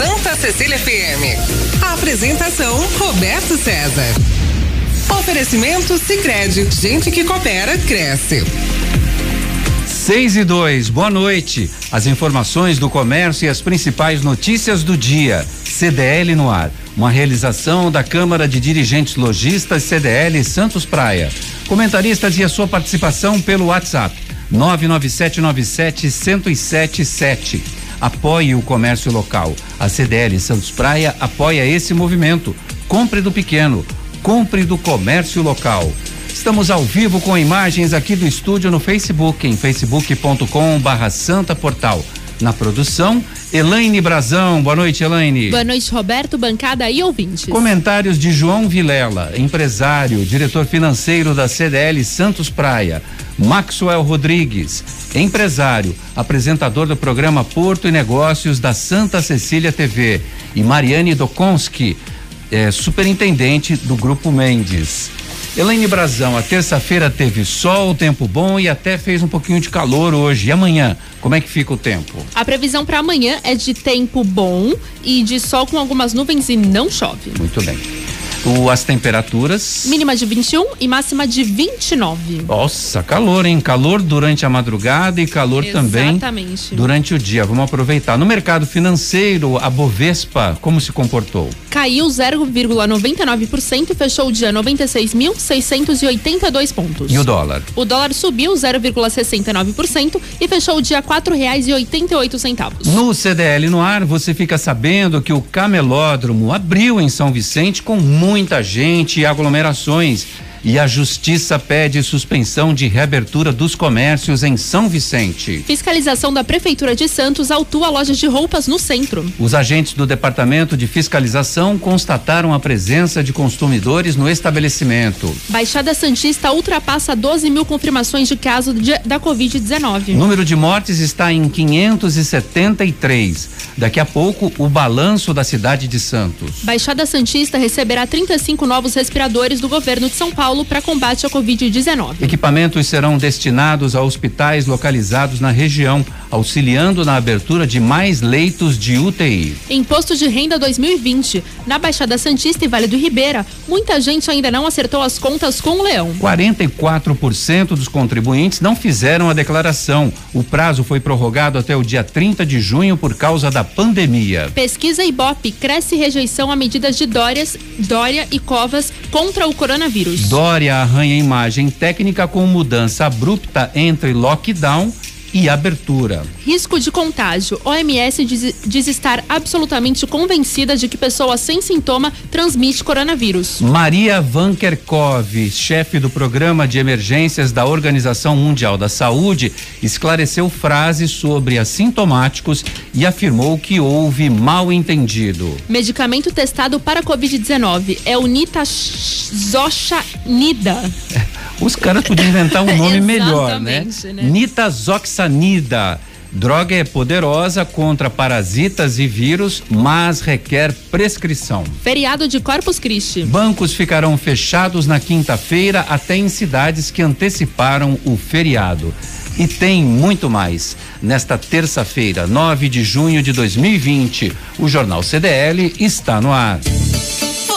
Santa Cecília FM. Apresentação Roberto César. Oferecimento Sicredi, gente que coopera cresce. 6 e 2, boa noite. As informações do comércio e as principais notícias do dia. CDL no ar. Uma realização da Câmara de Dirigentes Logistas CDL Santos Praia. Comentaristas e a sua participação pelo WhatsApp 99797 Apoie o comércio local. A CDL Santos Praia apoia esse movimento. Compre do pequeno, compre do comércio local. Estamos ao vivo com imagens aqui do estúdio no Facebook, em facebook.com barra Santa Portal. Na produção, Elaine Brazão. Boa noite, Elaine. Boa noite, Roberto, bancada e ouvintes. Comentários de João Vilela, empresário, diretor financeiro da CDL Santos Praia. Maxwell Rodrigues, empresário, apresentador do programa Porto e Negócios da Santa Cecília TV. E Mariane Dokonski, é, superintendente do Grupo Mendes. Elaine Brazão, a terça-feira teve sol, tempo bom e até fez um pouquinho de calor hoje. E amanhã, como é que fica o tempo? A previsão para amanhã é de tempo bom e de sol com algumas nuvens e não chove. Muito bem. O, as temperaturas? Mínima de 21 e máxima de 29. Nossa, calor, hein? Calor durante a madrugada e calor Exatamente. também durante o dia. Vamos aproveitar. No mercado financeiro, a Bovespa, como se comportou? Caiu 0,99% e fechou o dia 96.682 pontos. E o dólar? O dólar subiu 0,69% e fechou o dia quatro reais e oitenta e oito centavos. No CDL no ar, você fica sabendo que o camelódromo abriu em São Vicente com muito muita gente e aglomerações. E a Justiça pede suspensão de reabertura dos comércios em São Vicente. Fiscalização da Prefeitura de Santos autua lojas de roupas no centro. Os agentes do Departamento de Fiscalização constataram a presença de consumidores no estabelecimento. Baixada Santista ultrapassa 12 mil confirmações de caso de, da Covid-19. Número de mortes está em 573. Daqui a pouco, o balanço da cidade de Santos. Baixada Santista receberá 35 novos respiradores do governo de São Paulo Paulo para combate à Covid-19. Equipamentos serão destinados a hospitais localizados na região, auxiliando na abertura de mais leitos de UTI. Imposto de Renda 2020. Na Baixada Santista e Vale do Ribeira, muita gente ainda não acertou as contas com o Leão. 44% dos contribuintes não fizeram a declaração. O prazo foi prorrogado até o dia 30 de junho por causa da pandemia. Pesquisa Ibope cresce rejeição a medidas de Dórias, Dória e Covas contra o coronavírus. Dória arranha imagem técnica com mudança abrupta entre lockdown e abertura. Risco de contágio. OMS diz, diz, estar absolutamente convencida de que pessoa sem sintoma transmite coronavírus. Maria Van Kerkhove, chefe do programa de emergências da Organização Mundial da Saúde, esclareceu frases sobre assintomáticos e afirmou que houve mal entendido. Medicamento testado para Covid-19 é o nitazoxanida. Os caras podiam inventar um nome melhor, né? né? Nitazoxanida. Droga é poderosa contra parasitas e vírus, mas requer prescrição. Feriado de Corpus Christi. Bancos ficarão fechados na quinta-feira até em cidades que anteciparam o feriado. E tem muito mais. Nesta terça-feira, 9 de junho de 2020, o Jornal CDL está no ar.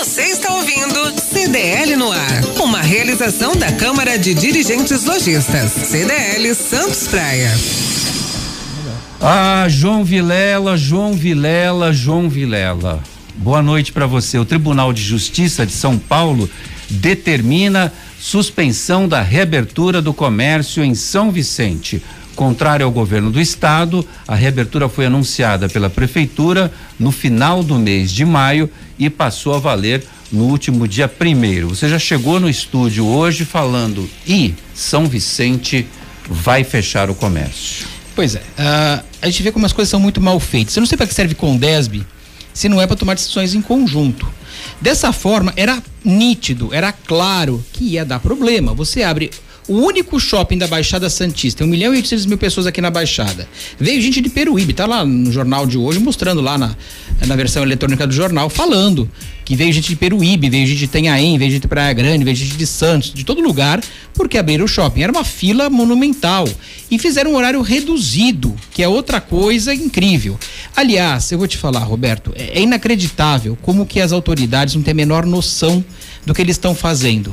Você está ouvindo CDL no ar. Uma realização da Câmara de Dirigentes Lojistas. CDL Santos Praia. Ah, João Vilela, João Vilela, João Vilela. Boa noite para você. O Tribunal de Justiça de São Paulo determina suspensão da reabertura do comércio em São Vicente. Contrário ao governo do estado, a reabertura foi anunciada pela prefeitura no final do mês de maio e passou a valer no último dia primeiro. Você já chegou no estúdio hoje falando e São Vicente vai fechar o comércio. Pois é, uh, a gente vê como as coisas são muito mal feitas. Eu não sei para que serve Condesb se não é para tomar decisões em conjunto. Dessa forma, era nítido, era claro que ia dar problema. Você abre o único shopping da Baixada Santista, tem 1 milhão e 800 mil pessoas aqui na Baixada. Veio gente de Peruíbe, tá lá no jornal de hoje, mostrando lá na, na versão eletrônica do jornal, falando que veio gente de Peruíbe, veio gente de Tenhaém, veio gente de Praia Grande, veio gente de Santos, de todo lugar, porque abriram o shopping. Era uma fila monumental. E fizeram um horário reduzido, que é outra coisa incrível. Aliás, eu vou te falar, Roberto, é, é inacreditável como que as autoridades não têm a menor noção do que eles estão fazendo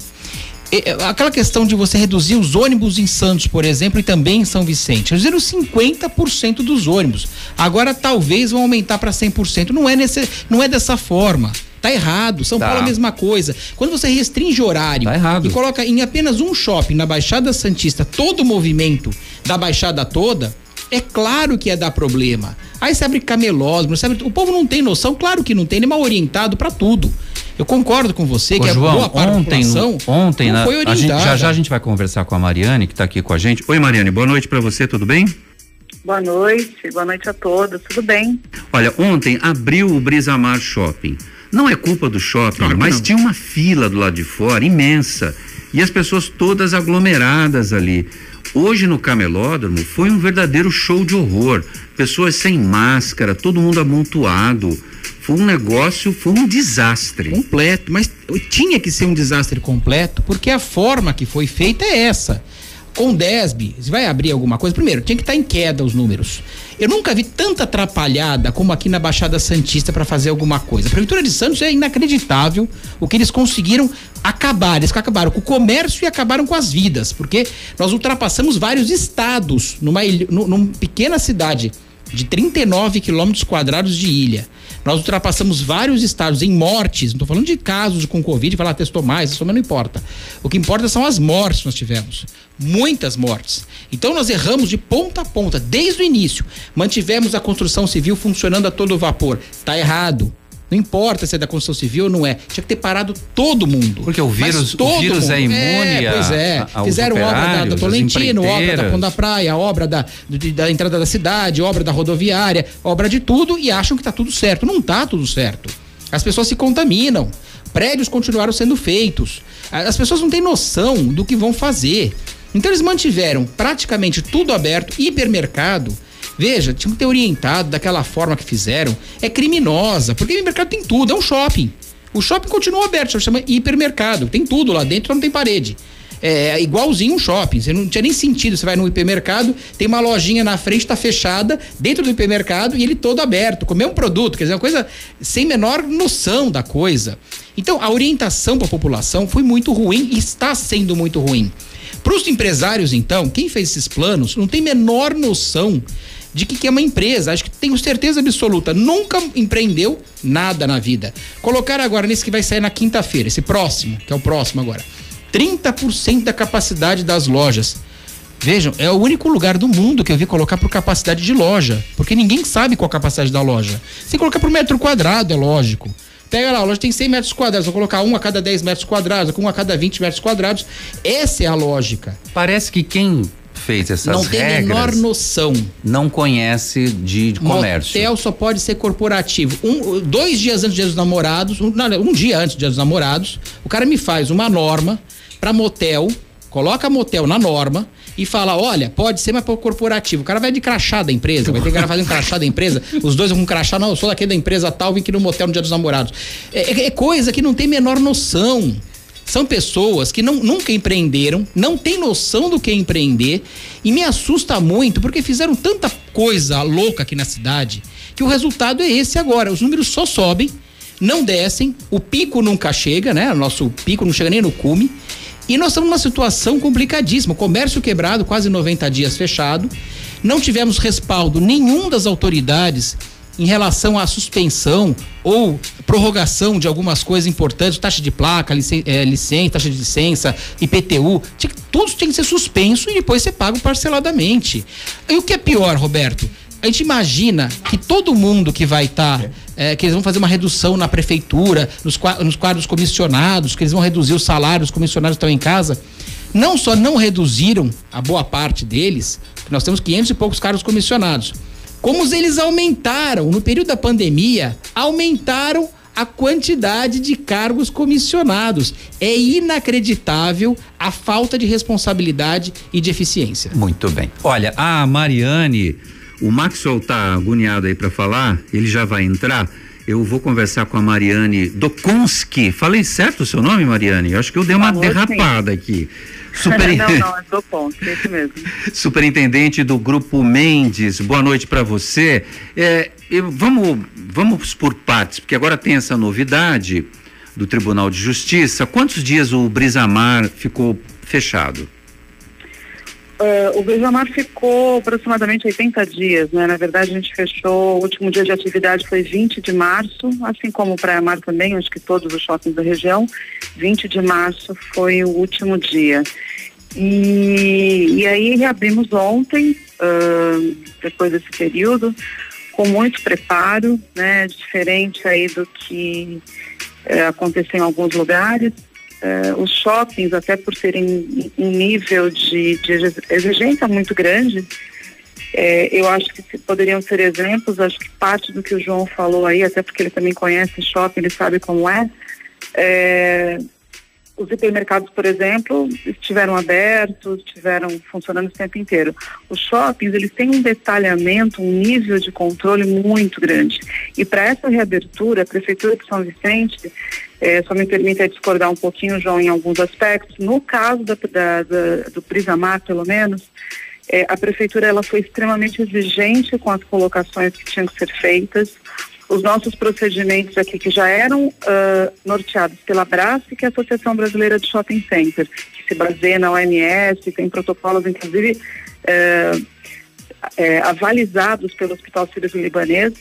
aquela questão de você reduzir os ônibus em Santos, por exemplo, e também em São Vicente. Reduziram 50% dos ônibus. Agora talvez vão aumentar para 100%. Não é, nesse, não é dessa forma. Tá errado. São tá. Paulo é a mesma coisa. Quando você restringe horário tá e coloca em apenas um shopping na Baixada Santista todo o movimento da Baixada toda, é claro que ia dar problema. Aí você abre camelódromo, abre... o povo não tem noção, claro que não tem, ele é mal orientado para tudo. Eu concordo com você Ô, que João, a boa parte ontem, da população ontem, não foi orientada. Gente, já já a gente vai conversar com a Mariane, que está aqui com a gente. Oi, Mariane, boa noite para você, tudo bem? Boa noite, boa noite a todos, tudo bem? Olha, ontem abriu o Brisamar Shopping. Não é culpa do shopping, claro mas não. tinha uma fila do lado de fora imensa e as pessoas todas aglomeradas ali. Hoje no camelódromo foi um verdadeiro show de horror. Pessoas sem máscara, todo mundo amontoado foi um negócio, foi um desastre. Completo, mas tinha que ser um desastre completo, porque a forma que foi feita é essa. Com Desb, você vai abrir alguma coisa? Primeiro, tinha que estar tá em queda os números. Eu nunca vi tanta atrapalhada como aqui na Baixada Santista para fazer alguma coisa. A Prefeitura de Santos é inacreditável o que eles conseguiram acabar. Eles acabaram com o comércio e acabaram com as vidas, porque nós ultrapassamos vários estados numa, numa pequena cidade de 39 quilômetros quadrados de ilha. Nós ultrapassamos vários estados em mortes. Não estou falando de casos com Covid, falar testou mais, isso não importa. O que importa são as mortes que nós tivemos. Muitas mortes. Então nós erramos de ponta a ponta, desde o início. Mantivemos a construção civil funcionando a todo vapor. Está errado. Não importa se é da construção civil ou não é. Tinha que ter parado todo mundo. Porque o vírus, o vírus é mundo. é imune é, Pois é. Fizeram obra da, Tolentino, obra da Pão da Praia, obra da, de, da entrada da cidade, obra da rodoviária, obra de tudo e acham que está tudo certo. Não está tudo certo. As pessoas se contaminam. Prédios continuaram sendo feitos. As pessoas não têm noção do que vão fazer. Então eles mantiveram praticamente tudo aberto, hipermercado Veja, tinha que ter orientado daquela forma que fizeram. É criminosa, porque o mercado tem tudo, é um shopping. O shopping continua aberto, chama hipermercado. Tem tudo lá dentro, não tem parede. É igualzinho um shopping. Você não tinha nem sentido. Você vai no hipermercado, tem uma lojinha na frente, está fechada, dentro do hipermercado e ele todo aberto, com o mesmo produto. Quer dizer, uma coisa sem menor noção da coisa. Então, a orientação para a população foi muito ruim e está sendo muito ruim. Para os empresários, então, quem fez esses planos não tem menor noção de que, que é uma empresa. Acho que tenho certeza absoluta. Nunca empreendeu nada na vida. Colocar agora nesse que vai sair na quinta-feira, esse próximo, que é o próximo agora. 30% da capacidade das lojas. Vejam, é o único lugar do mundo que eu vi colocar por capacidade de loja. Porque ninguém sabe qual a capacidade da loja. Se colocar por metro quadrado, é lógico. Pega lá, a loja tem 100 metros quadrados, vou colocar um a cada 10 metros quadrados, um a cada 20 metros quadrados. Essa é a lógica. Parece que quem fez essas não regras. Não tem menor noção. Não conhece de, de comércio. Motel só pode ser corporativo. Um, dois dias antes do dia dos namorados, um, não, um dia antes do dia dos namorados, o cara me faz uma norma para motel, coloca motel na norma e fala: olha, pode ser, mas para corporativo. O cara vai de crachá da empresa, vai ter que fazer um crachá da empresa, os dois vão com crachá, não, eu sou daqui da empresa tal, vim aqui no motel no dia dos namorados. É, é, é coisa que não tem menor noção. São pessoas que não, nunca empreenderam, não têm noção do que é empreender e me assusta muito porque fizeram tanta coisa louca aqui na cidade que o resultado é esse agora. Os números só sobem, não descem, o pico nunca chega, né? O nosso pico não chega nem no cume. E nós estamos numa situação complicadíssima. Comércio quebrado, quase 90 dias fechado. Não tivemos respaldo nenhum das autoridades em relação à suspensão ou prorrogação de algumas coisas importantes, taxa de placa, licen é, licença, taxa de licença, IPTU, tinha, tudo tem que ser suspenso e depois ser pago parceladamente. E o que é pior, Roberto? A gente imagina que todo mundo que vai estar, tá, é, que eles vão fazer uma redução na prefeitura, nos, nos quadros comissionados, que eles vão reduzir o salário, os comissionados estão em casa. não só não reduziram a boa parte deles, nós temos 500 e poucos cargos comissionados, como eles aumentaram, no período da pandemia, aumentaram a quantidade de cargos comissionados. É inacreditável a falta de responsabilidade e de eficiência. Muito bem. Olha, a Mariane, o Maxwell tá agoniado aí para falar, ele já vai entrar. Eu vou conversar com a Mariane Dokonski. Falei certo o seu nome, Mariane? Eu acho que eu dei uma derrapada sim. aqui. Super... não, não, é Dokonski, é isso mesmo. Superintendente do Grupo Mendes, boa noite para você. É, eu, vamos, vamos por partes, porque agora tem essa novidade do Tribunal de Justiça. Quantos dias o Brisamar ficou fechado? Uh, o Beijamar ficou aproximadamente 80 dias, né? Na verdade, a gente fechou, o último dia de atividade foi 20 de março, assim como o Praia Mar também, acho que todos os shoppings da região. 20 de março foi o último dia. E, e aí reabrimos ontem, uh, depois desse período, com muito preparo, né? Diferente aí do que uh, aconteceu em alguns lugares Uh, os shoppings, até por serem um nível de, de exigência muito grande, é, eu acho que poderiam ser exemplos, acho que parte do que o João falou aí, até porque ele também conhece shopping, ele sabe como é, é os hipermercados, por exemplo, estiveram abertos, estiveram funcionando o tempo inteiro. Os shoppings, eles têm um detalhamento, um nível de controle muito grande. E para essa reabertura, a Prefeitura de São Vicente, é, só me permita discordar um pouquinho, João, em alguns aspectos. No caso da, da, da, do Prisamar, pelo menos, é, a Prefeitura ela foi extremamente exigente com as colocações que tinham que ser feitas os nossos procedimentos aqui que já eram uh, norteados pela BRAS, que é a Associação Brasileira de Shopping Center, que se baseia na OMS, tem protocolos, inclusive, uh, uh, avalizados pelo Hospital Sírio-Libanês,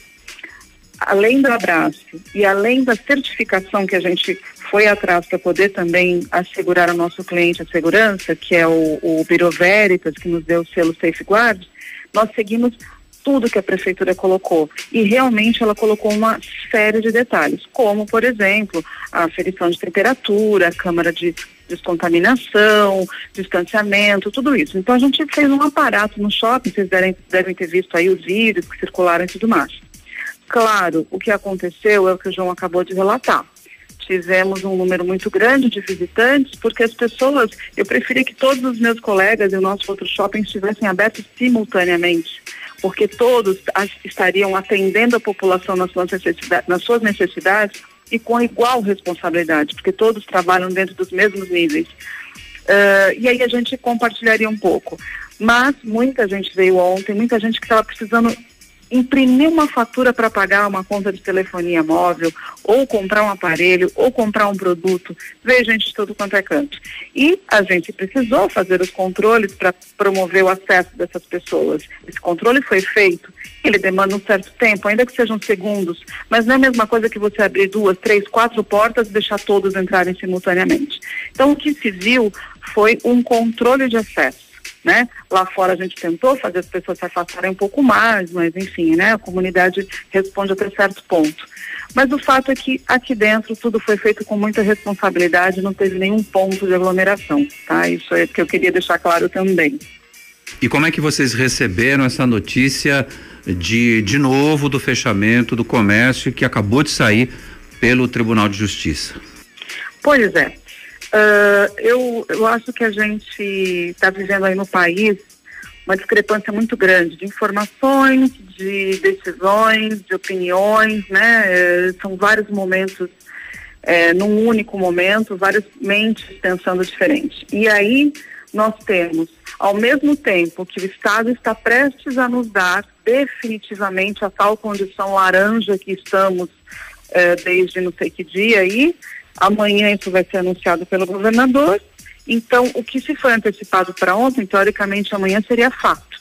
além da BRAS e além da certificação que a gente foi atrás para poder também assegurar ao nosso cliente a segurança, que é o, o Biro Veritas, que nos deu o selo Safeguard, nós seguimos tudo que a prefeitura colocou. E realmente ela colocou uma série de detalhes, como, por exemplo, a aferição de temperatura, a câmara de descontaminação, distanciamento, tudo isso. Então a gente fez um aparato no shopping, vocês devem, devem ter visto aí os vídeos que circularam e tudo mais. Claro, o que aconteceu é o que o João acabou de relatar tivemos um número muito grande de visitantes, porque as pessoas, eu preferia que todos os meus colegas e o nosso outro shopping estivessem abertos simultaneamente porque todos estariam atendendo a população nas suas, necessidades, nas suas necessidades e com igual responsabilidade, porque todos trabalham dentro dos mesmos níveis. Uh, e aí a gente compartilharia um pouco. Mas muita gente veio ontem, muita gente que estava precisando imprimir uma fatura para pagar uma conta de telefonia móvel, ou comprar um aparelho, ou comprar um produto, veio gente de todo quanto é canto. E a gente precisou fazer os controles para promover o acesso dessas pessoas. Esse controle foi feito, ele demanda um certo tempo, ainda que sejam segundos, mas não é a mesma coisa que você abrir duas, três, quatro portas e deixar todos entrarem simultaneamente. Então o que se viu foi um controle de acesso né? Lá fora a gente tentou fazer as pessoas se afastarem um pouco mais, mas enfim, né? A comunidade responde até certo ponto. Mas o fato é que aqui dentro tudo foi feito com muita responsabilidade, não teve nenhum ponto de aglomeração, tá? Isso é que eu queria deixar claro também. E como é que vocês receberam essa notícia de, de novo, do fechamento do comércio que acabou de sair pelo Tribunal de Justiça? Pois é. Uh, eu, eu acho que a gente está vivendo aí no país uma discrepância muito grande de informações, de decisões, de opiniões, né? É, são vários momentos é, num único momento, várias mentes pensando diferente. E aí nós temos, ao mesmo tempo que o Estado está prestes a nos dar definitivamente a tal condição laranja que estamos é, desde não sei que dia aí, Amanhã isso vai ser anunciado pelo governador. Então, o que se foi antecipado para ontem, teoricamente amanhã seria fato.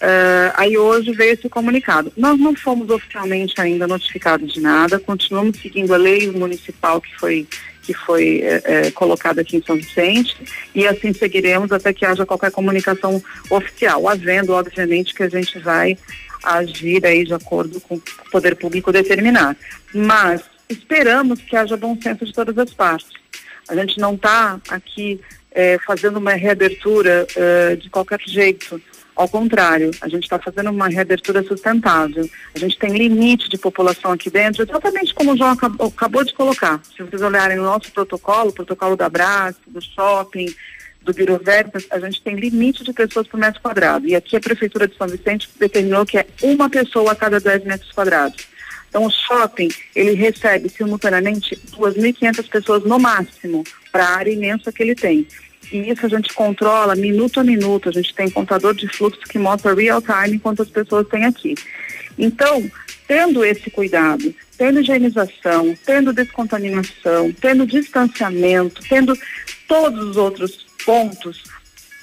Uh, aí hoje veio esse comunicado. Nós não fomos oficialmente ainda notificados de nada, continuamos seguindo a lei municipal que foi que foi é, é, colocada aqui em São Vicente e assim seguiremos até que haja qualquer comunicação oficial, havendo obviamente que a gente vai agir aí de acordo com o poder público determinar. Mas esperamos que haja bom senso de todas as partes. A gente não está aqui é, fazendo uma reabertura uh, de qualquer jeito. Ao contrário, a gente está fazendo uma reabertura sustentável. A gente tem limite de população aqui dentro, exatamente como o João acabou, acabou de colocar. Se vocês olharem o nosso protocolo, o protocolo da Brás, do shopping, do Biro a gente tem limite de pessoas por metro quadrado. E aqui a Prefeitura de São Vicente determinou que é uma pessoa a cada 10 metros quadrados. Então o shopping, ele recebe simultaneamente 2.500 pessoas no máximo para a área imensa que ele tem. E isso a gente controla minuto a minuto, a gente tem contador de fluxo que mostra real time quantas pessoas tem aqui. Então, tendo esse cuidado, tendo higienização, tendo descontaminação, tendo distanciamento, tendo todos os outros pontos,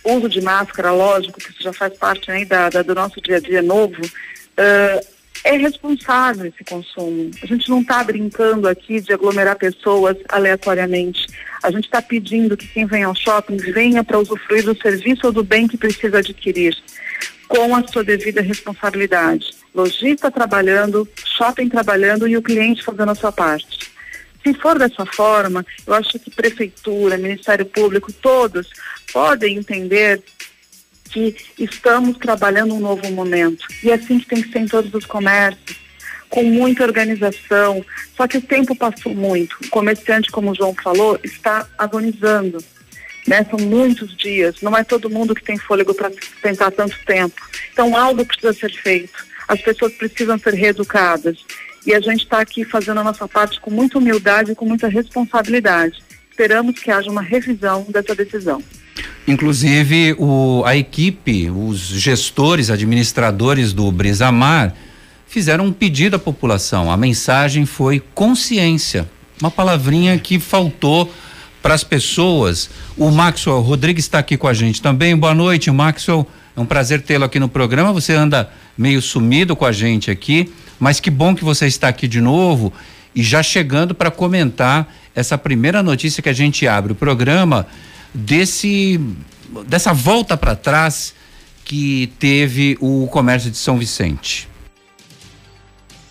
uso de máscara, lógico, que isso já faz parte né, da, da, do nosso dia a dia novo, uh, é responsável esse consumo. A gente não está brincando aqui de aglomerar pessoas aleatoriamente. A gente está pedindo que quem vem ao shopping venha para usufruir do serviço ou do bem que precisa adquirir, com a sua devida responsabilidade. Lojista trabalhando, shopping trabalhando e o cliente fazendo a sua parte. Se for dessa forma, eu acho que prefeitura, Ministério Público, todos podem entender que estamos trabalhando um novo momento. E é assim que tem que ser em todos os comércios, com muita organização. Só que o tempo passou muito. O comerciante, como o João falou, está agonizando. Né? São muitos dias. Não é todo mundo que tem fôlego para tentar tanto tempo. Então, algo precisa ser feito. As pessoas precisam ser reeducadas. E a gente está aqui fazendo a nossa parte com muita humildade e com muita responsabilidade. Esperamos que haja uma revisão dessa decisão. Inclusive, o, a equipe, os gestores, administradores do Brisamar fizeram um pedido à população. A mensagem foi consciência, uma palavrinha que faltou para as pessoas. O Maxwell Rodrigues está aqui com a gente também. Boa noite, Maxwell. É um prazer tê-lo aqui no programa. Você anda meio sumido com a gente aqui, mas que bom que você está aqui de novo e já chegando para comentar essa primeira notícia que a gente abre o programa desse dessa volta para trás que teve o comércio de São Vicente.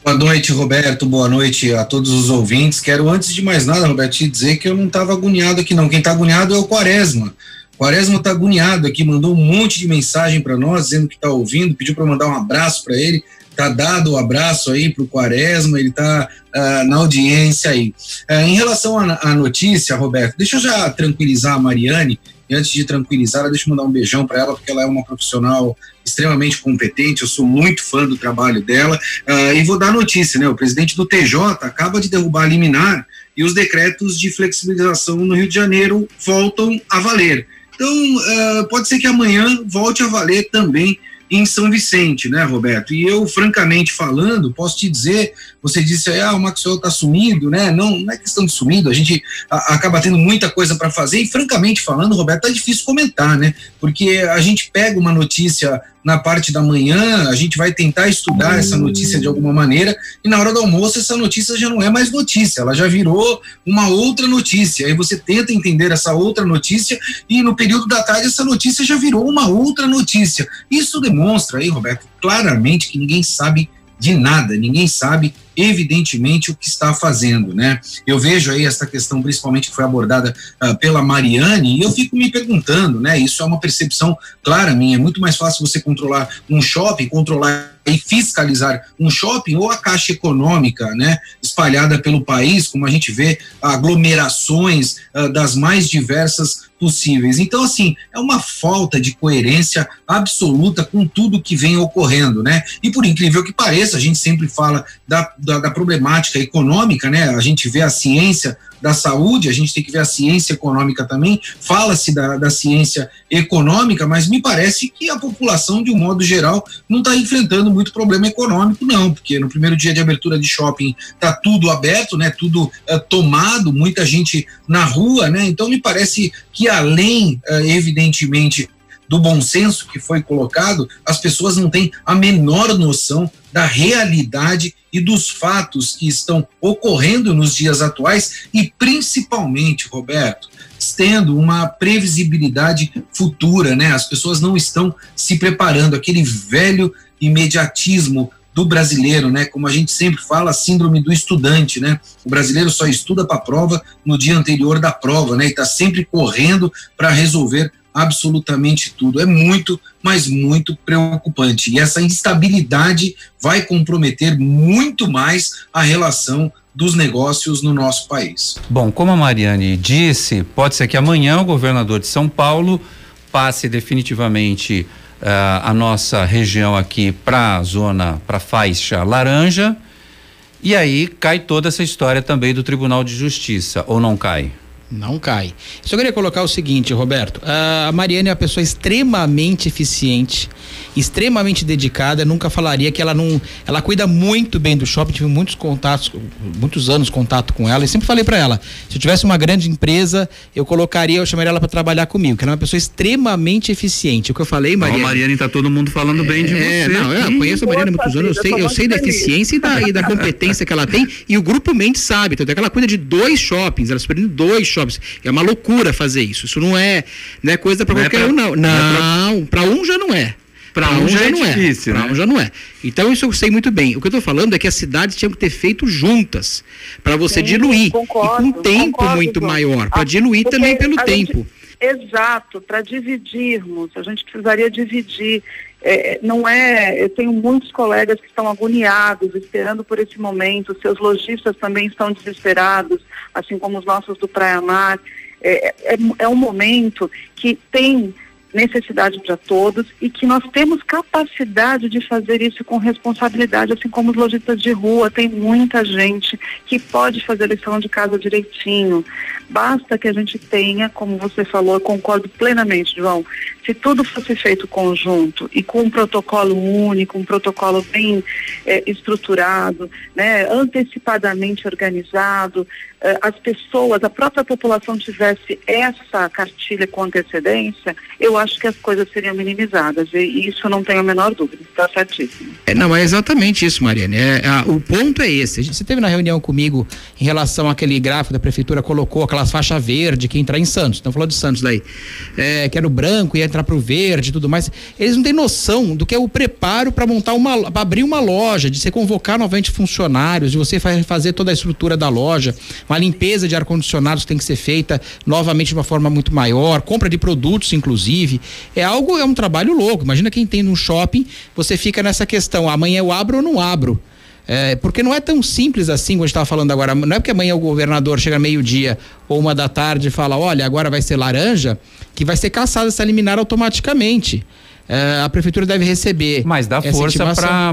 Boa noite, Roberto. Boa noite a todos os ouvintes. Quero, antes de mais nada, Roberto, te dizer que eu não estava agoniado aqui, não. Quem está agoniado é o Quaresma. Quaresma está agoniado aqui, mandou um monte de mensagem para nós, dizendo que está ouvindo, pediu para mandar um abraço para ele. Tá dado o um abraço aí para o Quaresma, ele está uh, ah, na audiência aí. Uh, em relação à notícia, Roberto, deixa eu já tranquilizar a Mariane, e antes de tranquilizar, deixa eu mandar um beijão para ela, porque ela é uma profissional extremamente competente, eu sou muito fã do trabalho dela. Uh, e vou dar notícia, né? O presidente do TJ acaba de derrubar a liminar e os decretos de flexibilização no Rio de Janeiro voltam a valer. Então, uh, pode ser que amanhã volte a valer também em São Vicente, né, Roberto? E eu, francamente falando, posso te dizer, você disse ah, o Maxwell tá sumido, né? Não, não é questão de sumido, a gente a, acaba tendo muita coisa para fazer e, francamente falando, Roberto, tá difícil comentar, né? Porque a gente pega uma notícia na parte da manhã, a gente vai tentar estudar essa notícia de alguma maneira, e na hora do almoço essa notícia já não é mais notícia, ela já virou uma outra notícia. Aí você tenta entender essa outra notícia, e no período da tarde essa notícia já virou uma outra notícia. Isso demonstra aí, Roberto, claramente que ninguém sabe de nada, ninguém sabe evidentemente o que está fazendo, né? Eu vejo aí essa questão principalmente que foi abordada uh, pela Mariane e eu fico me perguntando, né? Isso é uma percepção clara minha, é muito mais fácil você controlar um shopping, controlar e fiscalizar um shopping ou a caixa econômica, né, espalhada pelo país, como a gente vê aglomerações uh, das mais diversas possíveis. Então, assim, é uma falta de coerência absoluta com tudo que vem ocorrendo, né? E por incrível que pareça, a gente sempre fala da, da, da problemática econômica, né? A gente vê a ciência da saúde, a gente tem que ver a ciência econômica também, fala-se da, da ciência econômica, mas me parece que a população, de um modo geral, não está enfrentando muito problema econômico, não, porque no primeiro dia de abertura de shopping está tudo aberto, né, tudo uh, tomado, muita gente na rua, né, então me parece que além, uh, evidentemente, do bom senso que foi colocado, as pessoas não têm a menor noção da realidade e dos fatos que estão ocorrendo nos dias atuais e principalmente, Roberto, tendo uma previsibilidade futura, né? As pessoas não estão se preparando aquele velho imediatismo do brasileiro, né? Como a gente sempre fala, a síndrome do estudante, né? O brasileiro só estuda para a prova no dia anterior da prova, né? E está sempre correndo para resolver absolutamente tudo. É muito, mas muito preocupante. E essa instabilidade vai comprometer muito mais a relação dos negócios no nosso país. Bom, como a Mariane disse, pode ser que amanhã o governador de São Paulo passe definitivamente uh, a nossa região aqui para a zona, para faixa laranja. E aí cai toda essa história também do Tribunal de Justiça, ou não cai? Não cai. Só queria colocar o seguinte, Roberto. A Mariane é uma pessoa extremamente eficiente, extremamente dedicada. Eu nunca falaria que ela não. Ela cuida muito bem do shopping. Tive muitos contatos, muitos anos contato com ela. E sempre falei para ela: se eu tivesse uma grande empresa, eu colocaria, eu chamaria ela para trabalhar comigo. Que ela é uma pessoa extremamente eficiente. O que eu falei, Mariane. Ó, Mariane, tá todo mundo falando bem de é, você. Não, eu conheço a Mariane há muitos anos. Eu sei, eu sei da eficiência e da, e da competência que ela tem. E o grupo Mente sabe. Tanto é que ela cuida de dois shoppings. Ela superando dois shoppings shoppings. É uma loucura fazer isso. Isso não é, não é coisa para qualquer é pra, um, não. Não, é para um já não é. Para um, um, já, já é não é. difícil, é. Para né? um já não é. Então isso eu sei muito bem. O que eu estou falando é que as cidades tinham que ter feito juntas para você Sim, diluir concordo, e com um tempo concordo, muito maior para diluir também pelo tempo. Gente, exato, para dividirmos. A gente precisaria dividir. É, não é. Eu tenho muitos colegas que estão agoniados, esperando por esse momento. Seus lojistas também estão desesperados, assim como os nossos do Praia Mar. É, é, é um momento que tem necessidade para todos e que nós temos capacidade de fazer isso com responsabilidade, assim como os lojistas de rua, tem muita gente que pode fazer a lição de casa direitinho. Basta que a gente tenha, como você falou, eu concordo plenamente, João, se tudo fosse feito conjunto e com um protocolo único, um protocolo bem é, estruturado, né, antecipadamente organizado, as pessoas, a própria população tivesse essa cartilha com antecedência, eu acho que as coisas seriam minimizadas. E isso não tenho a menor dúvida, está certíssimo. É, não, é exatamente isso, Mariane. É, o ponto é esse. Você teve na reunião comigo em relação àquele gráfico da prefeitura, colocou aquelas faixas verde que entrar em Santos. Então falou de Santos daí. É, que era o branco, ia entrar para o verde e tudo mais. Eles não têm noção do que é o preparo para montar uma, para abrir uma loja, de você convocar novamente funcionários, de você fazer toda a estrutura da loja, uma limpeza de ar-condicionados tem que ser feita novamente de uma forma muito maior, compra de produtos, inclusive. É algo, é um trabalho louco. Imagina quem tem num shopping, você fica nessa questão, amanhã eu abro ou não abro. É, porque não é tão simples assim, como a gente estava falando agora. Não é porque amanhã o governador chega meio-dia ou uma da tarde e fala: olha, agora vai ser laranja, que vai ser caçada essa liminar automaticamente. É, a prefeitura deve receber. Mas dá força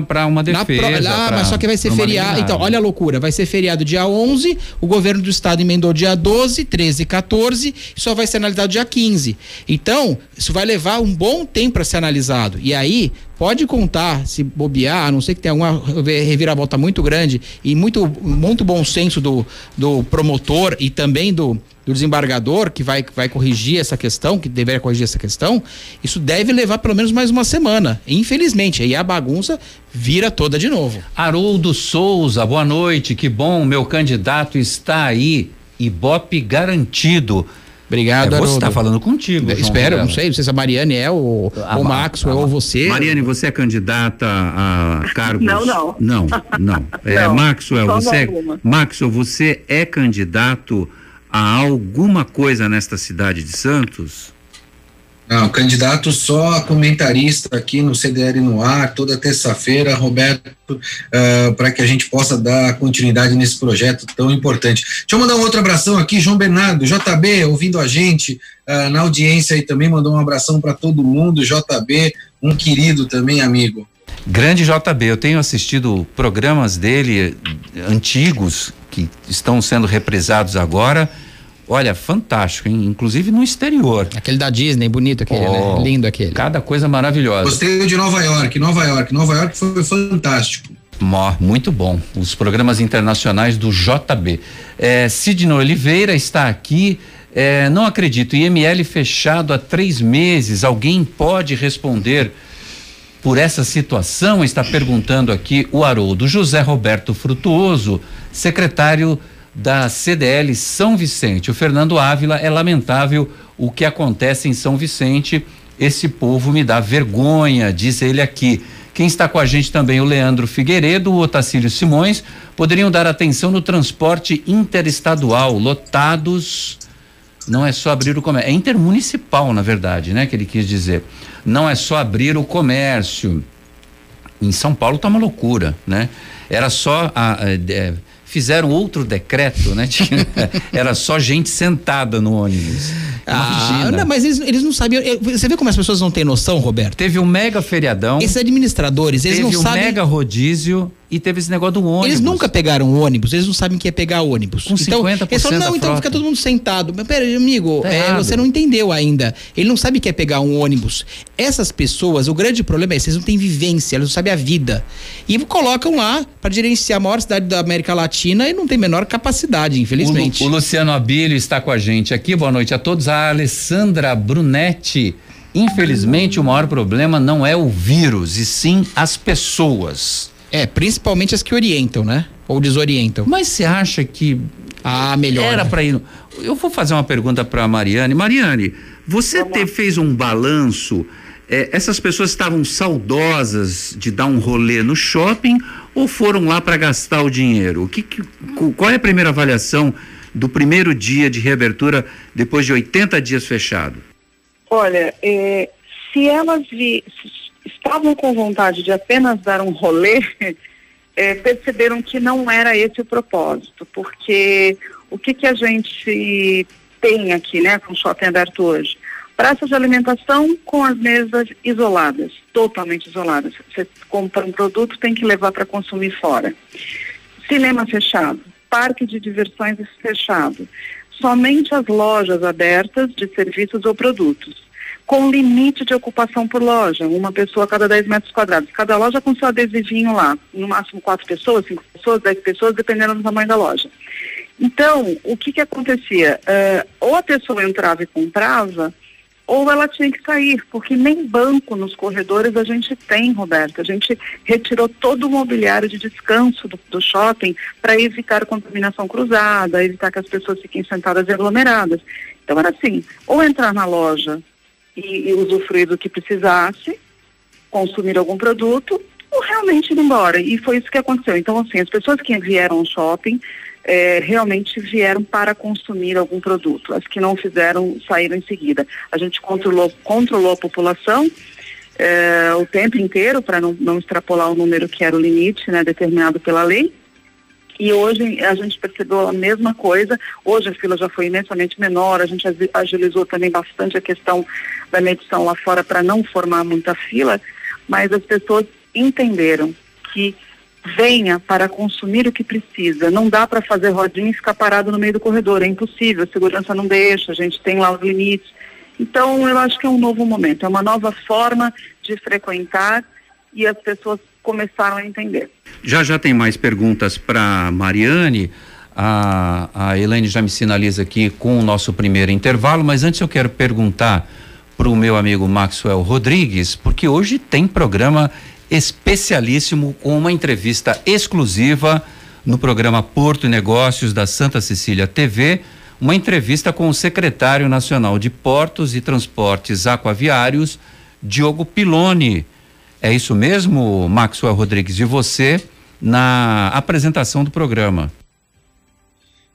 para uma defesa. Pro, ah, mas só que vai ser feriado. Então, olha a loucura. Vai ser feriado dia 11, o governo do estado emendou dia 12, 13 e 14, e só vai ser analisado dia 15. Então, isso vai levar um bom tempo para ser analisado. E aí, pode contar, se bobear, a não ser que tenha alguma reviravolta muito grande e muito, muito bom senso do, do promotor e também do, do desembargador que vai, vai corrigir essa questão, que deveria corrigir essa questão, isso deve levar pelo menos mais uma semana. Infelizmente, aí a bagunça vira toda de novo. Haroldo Souza, boa noite, que bom, meu candidato está aí, Ibope garantido. Obrigado, é, Você está falando contigo. João Espero, não sei, não sei se a Mariane é ou a, o Max ou você. Mariane, você é candidata a cargos? Não, não. Não, não. É, não Maxwell, você, é, Maxwell, você é candidato Há alguma coisa nesta cidade de Santos? Não, candidato só comentarista aqui no CDL no ar, toda terça-feira, Roberto, uh, para que a gente possa dar continuidade nesse projeto tão importante. Deixa eu mandar um outro abração aqui, João Bernardo, JB, ouvindo a gente uh, na audiência e também mandou um abração para todo mundo, JB, um querido também, amigo. Grande JB, eu tenho assistido programas dele antigos que estão sendo reprisados agora Olha, fantástico, hein? inclusive no exterior. Aquele da Disney, bonito aquele, né? oh, né? Lindo aquele. Cada coisa maravilhosa. Gostei de Nova York, Nova York, Nova York foi fantástico. Muito bom. Os programas internacionais do JB. É, Sidney Oliveira está aqui. É, não acredito, IML fechado há três meses. Alguém pode responder por essa situação? Está perguntando aqui o Haroldo. José Roberto Frutuoso, secretário da CDL São Vicente. O Fernando Ávila é lamentável o que acontece em São Vicente. Esse povo me dá vergonha, diz ele aqui. Quem está com a gente também, o Leandro Figueiredo, o Otacílio Simões, poderiam dar atenção no transporte interestadual, lotados. Não é só abrir o comércio, é intermunicipal, na verdade, né? Que ele quis dizer. Não é só abrir o comércio. Em São Paulo tá uma loucura, né? Era só a, a, a fizeram outro decreto, né? Era só gente sentada no ônibus. Ah, não, mas eles, eles não sabiam. Você vê como as pessoas não têm noção, Roberto? Teve um mega feriadão. Esses administradores, eles não sabem. Teve um mega rodízio e teve esse negócio do ônibus. Eles nunca pegaram ônibus, eles não sabem o que é pegar ônibus. Com então, 50% eles falam, não, então fica todo mundo sentado. Mas pera, amigo, tá é, você não entendeu ainda. Ele não sabe o que é pegar um ônibus. Essas pessoas, o grande problema é que eles não têm vivência, eles não sabem a vida. E colocam lá para gerenciar a maior cidade da América Latina e não tem menor capacidade, infelizmente. O, o Luciano Abílio está com a gente aqui. Boa noite a todos. A Alessandra Brunetti. Infelizmente, o maior problema não é o vírus, e sim as pessoas. É, principalmente as que orientam, né? Ou desorientam. Mas você acha que ah, melhor. Era para ir. Eu vou fazer uma pergunta para Mariane. Mariane, você te, fez um balanço? É, essas pessoas estavam saudosas de dar um rolê no shopping ou foram lá para gastar o dinheiro? O que, que, qual é a primeira avaliação do primeiro dia de reabertura depois de 80 dias fechado? Olha, é, se elas vi, estavam com vontade de apenas dar um rolê, é, perceberam que não era esse o propósito, porque o que, que a gente tem aqui, né, com o shopping aberto hoje? Praça de alimentação com as mesas isoladas, totalmente isoladas. Você compra um produto, tem que levar para consumir fora. Cinema fechado, parque de diversões fechado. Somente as lojas abertas de serviços ou produtos com limite de ocupação por loja, uma pessoa a cada 10 metros quadrados. Cada loja com seu adesivinho lá, no máximo quatro pessoas, cinco pessoas, dez pessoas, dependendo do tamanho da loja. Então, o que que acontecia? Uh, ou a pessoa entrava e comprava, ou ela tinha que sair, porque nem banco nos corredores a gente tem, Roberto. A gente retirou todo o mobiliário de descanso do, do shopping para evitar contaminação cruzada, evitar que as pessoas fiquem sentadas e aglomeradas. Então era assim, ou entrar na loja e, e usufruir do que precisasse, consumir algum produto ou realmente ir embora. E foi isso que aconteceu. Então, assim, as pessoas que vieram ao shopping é, realmente vieram para consumir algum produto. As que não fizeram saíram em seguida. A gente controlou, controlou a população é, o tempo inteiro para não, não extrapolar o número que era o limite né, determinado pela lei. E hoje a gente percebeu a mesma coisa. Hoje a fila já foi imensamente menor, a gente agilizou também bastante a questão da medição lá fora para não formar muita fila, mas as pessoas entenderam que venha para consumir o que precisa. Não dá para fazer rodinha e ficar parado no meio do corredor, é impossível, a segurança não deixa, a gente tem lá os limites. Então, eu acho que é um novo momento, é uma nova forma de frequentar e as pessoas começaram a entender. Já já tem mais perguntas para Mariane. A, a Elaine já me sinaliza aqui com o nosso primeiro intervalo, mas antes eu quero perguntar para o meu amigo Maxwell Rodrigues, porque hoje tem programa especialíssimo com uma entrevista exclusiva no programa Porto e Negócios da Santa Cecília TV, uma entrevista com o secretário nacional de Portos e Transportes Aquaviários, Diogo Piloni. É isso mesmo, Maxwell Rodrigues, e você na apresentação do programa.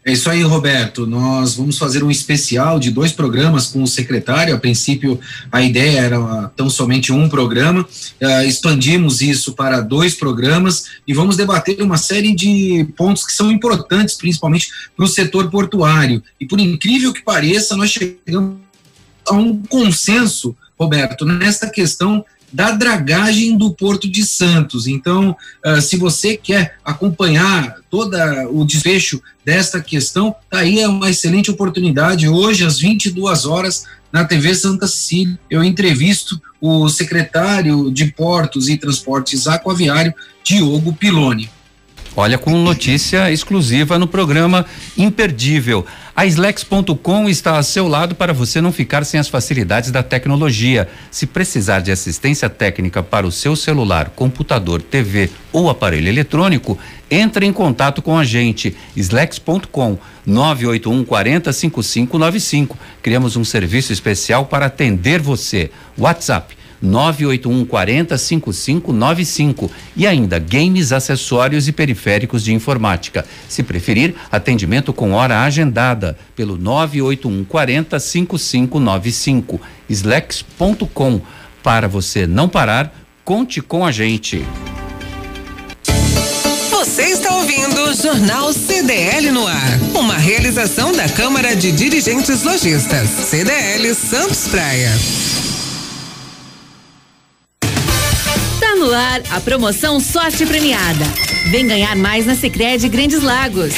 É isso aí, Roberto. Nós vamos fazer um especial de dois programas com o secretário. A princípio, a ideia era tão somente um programa. Uh, expandimos isso para dois programas e vamos debater uma série de pontos que são importantes, principalmente para o setor portuário. E por incrível que pareça, nós chegamos a um consenso, Roberto, nesta questão da dragagem do Porto de Santos. Então, uh, se você quer acompanhar todo o desfecho desta questão, tá aí é uma excelente oportunidade. Hoje, às 22 horas, na TV Santa Cecília, eu entrevisto o secretário de Portos e Transportes Aquaviário, Diogo Piloni. Olha, com notícia exclusiva no programa Imperdível. A Slex.com está a seu lado para você não ficar sem as facilidades da tecnologia. Se precisar de assistência técnica para o seu celular, computador, TV ou aparelho eletrônico, entre em contato com a gente. Slex.com 981 40 5595. Criamos um serviço especial para atender você. WhatsApp 981 40 5595 e ainda games, acessórios e periféricos de informática. Se preferir, atendimento com hora agendada pelo 981 40 5595. Slex.com. Para você não parar, conte com a gente. Você está ouvindo o Jornal CDL no ar. Uma realização da Câmara de Dirigentes Lojistas. CDL Santos Praia. No ar a promoção Sorte Premiada. Vem ganhar mais na Sicredi Grandes Lagos.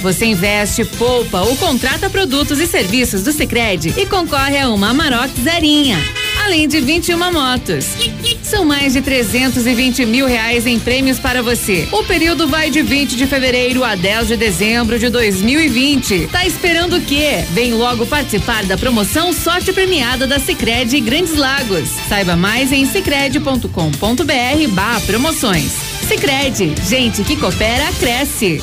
Você investe, poupa ou contrata produtos e serviços do Sicredi e concorre a uma Amarok zerinha, além de 21 motos. São mais de 320 mil reais em prêmios para você. O período vai de 20 de fevereiro a 10 de dezembro de 2020. Tá esperando o quê? Vem logo participar da promoção Sorte Premiada da Sicredi Grandes Lagos. Saiba mais em sicredi.com.br barra promoções. Sicredi, gente que coopera cresce.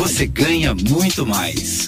você ganha muito mais.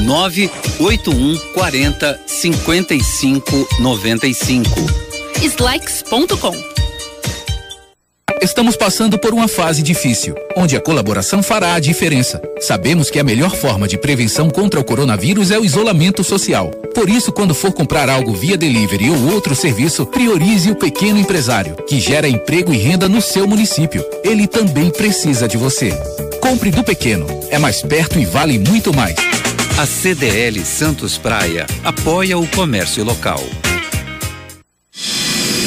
981 40 55 95. Slex.com Estamos passando por uma fase difícil, onde a colaboração fará a diferença. Sabemos que a melhor forma de prevenção contra o coronavírus é o isolamento social. Por isso, quando for comprar algo via delivery ou outro serviço, priorize o pequeno empresário, que gera emprego e renda no seu município. Ele também precisa de você. Compre do pequeno. É mais perto e vale muito mais. A CDL Santos Praia apoia o comércio local.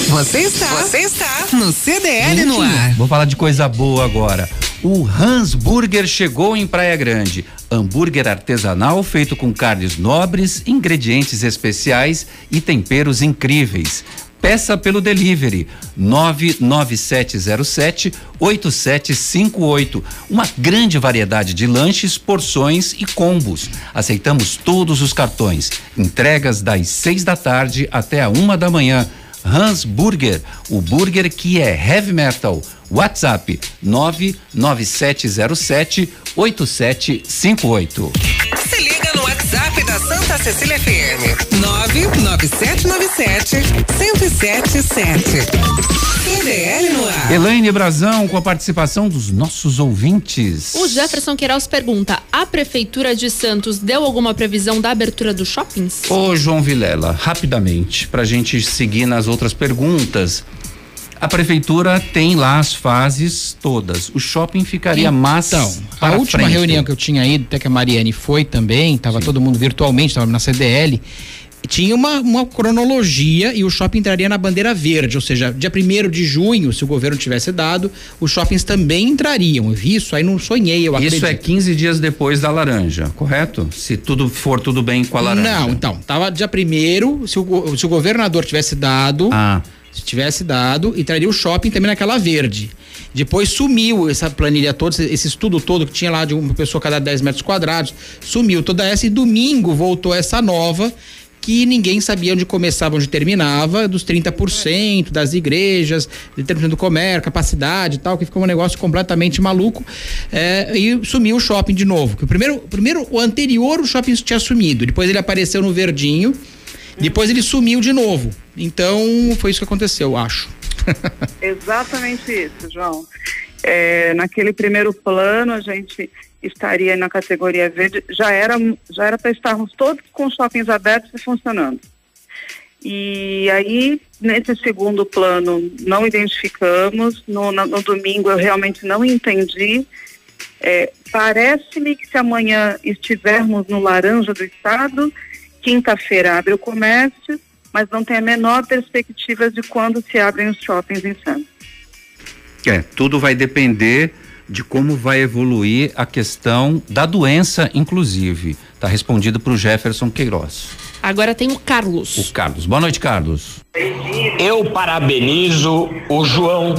Você está, você está no CDL no ar. Vou falar de coisa boa agora. O Hans Burger chegou em Praia Grande. Hambúrguer artesanal feito com carnes nobres, ingredientes especiais e temperos incríveis. Peça pelo delivery 99707 8758. Uma grande variedade de lanches, porções e combos. Aceitamos todos os cartões. Entregas das seis da tarde até a uma da manhã. Hans Burger, o burger que é heavy metal. WhatsApp 99707 8758. Se liga da Cecília FM 99797 1077. CDL no ar. Elaine Brazão com a participação dos nossos ouvintes. O Jefferson Queiroz pergunta: a Prefeitura de Santos deu alguma previsão da abertura dos shoppings? Ô, João Vilela, rapidamente, pra gente seguir nas outras perguntas. A prefeitura tem lá as fases todas. O shopping ficaria então, mais. Então, a última frente. reunião que eu tinha ido, até que a Mariane foi também, estava todo mundo virtualmente, estava na CDL. Tinha uma, uma cronologia e o shopping entraria na bandeira verde, ou seja, dia 1 de junho, se o governo tivesse dado, os shoppings também entrariam. Eu vi isso, aí não sonhei, eu Isso acredito. é 15 dias depois da laranja, correto? Se tudo for tudo bem com a laranja. Não, então, tava dia primeiro, se o, se o governador tivesse dado, Ah, se tivesse dado, entraria o shopping também naquela verde. Depois sumiu essa planilha toda, esse- estudo todo que tinha lá de uma pessoa cada 10 metros quadrados, sumiu toda essa e domingo voltou essa nova que ninguém sabia onde começava, onde terminava, dos 30% das igrejas, de 30% do comércio, capacidade e tal, que ficou um negócio completamente maluco. é, e sumiu o shopping de novo. Que o primeiro, primeiro, o anterior, o shopping tinha sumido. Depois ele apareceu no verdinho. Depois ele sumiu de novo. Então, foi isso que aconteceu, eu acho. Exatamente isso, João. É, naquele primeiro plano, a gente estaria na categoria verde, já era já era para estarmos todos com os shoppings abertos e funcionando. E aí, nesse segundo plano, não identificamos. No, no, no domingo, eu realmente não entendi. É, Parece-me que se amanhã estivermos no laranja do estado, quinta-feira abre o comércio, mas não tem a menor perspectiva de quando se abrem os shoppings em Santos. É, tudo vai depender de como vai evoluir a questão da doença, inclusive. Está respondido para o Jefferson Queiroz. Agora tem o Carlos. O Carlos. Boa noite, Carlos. Eu parabenizo o João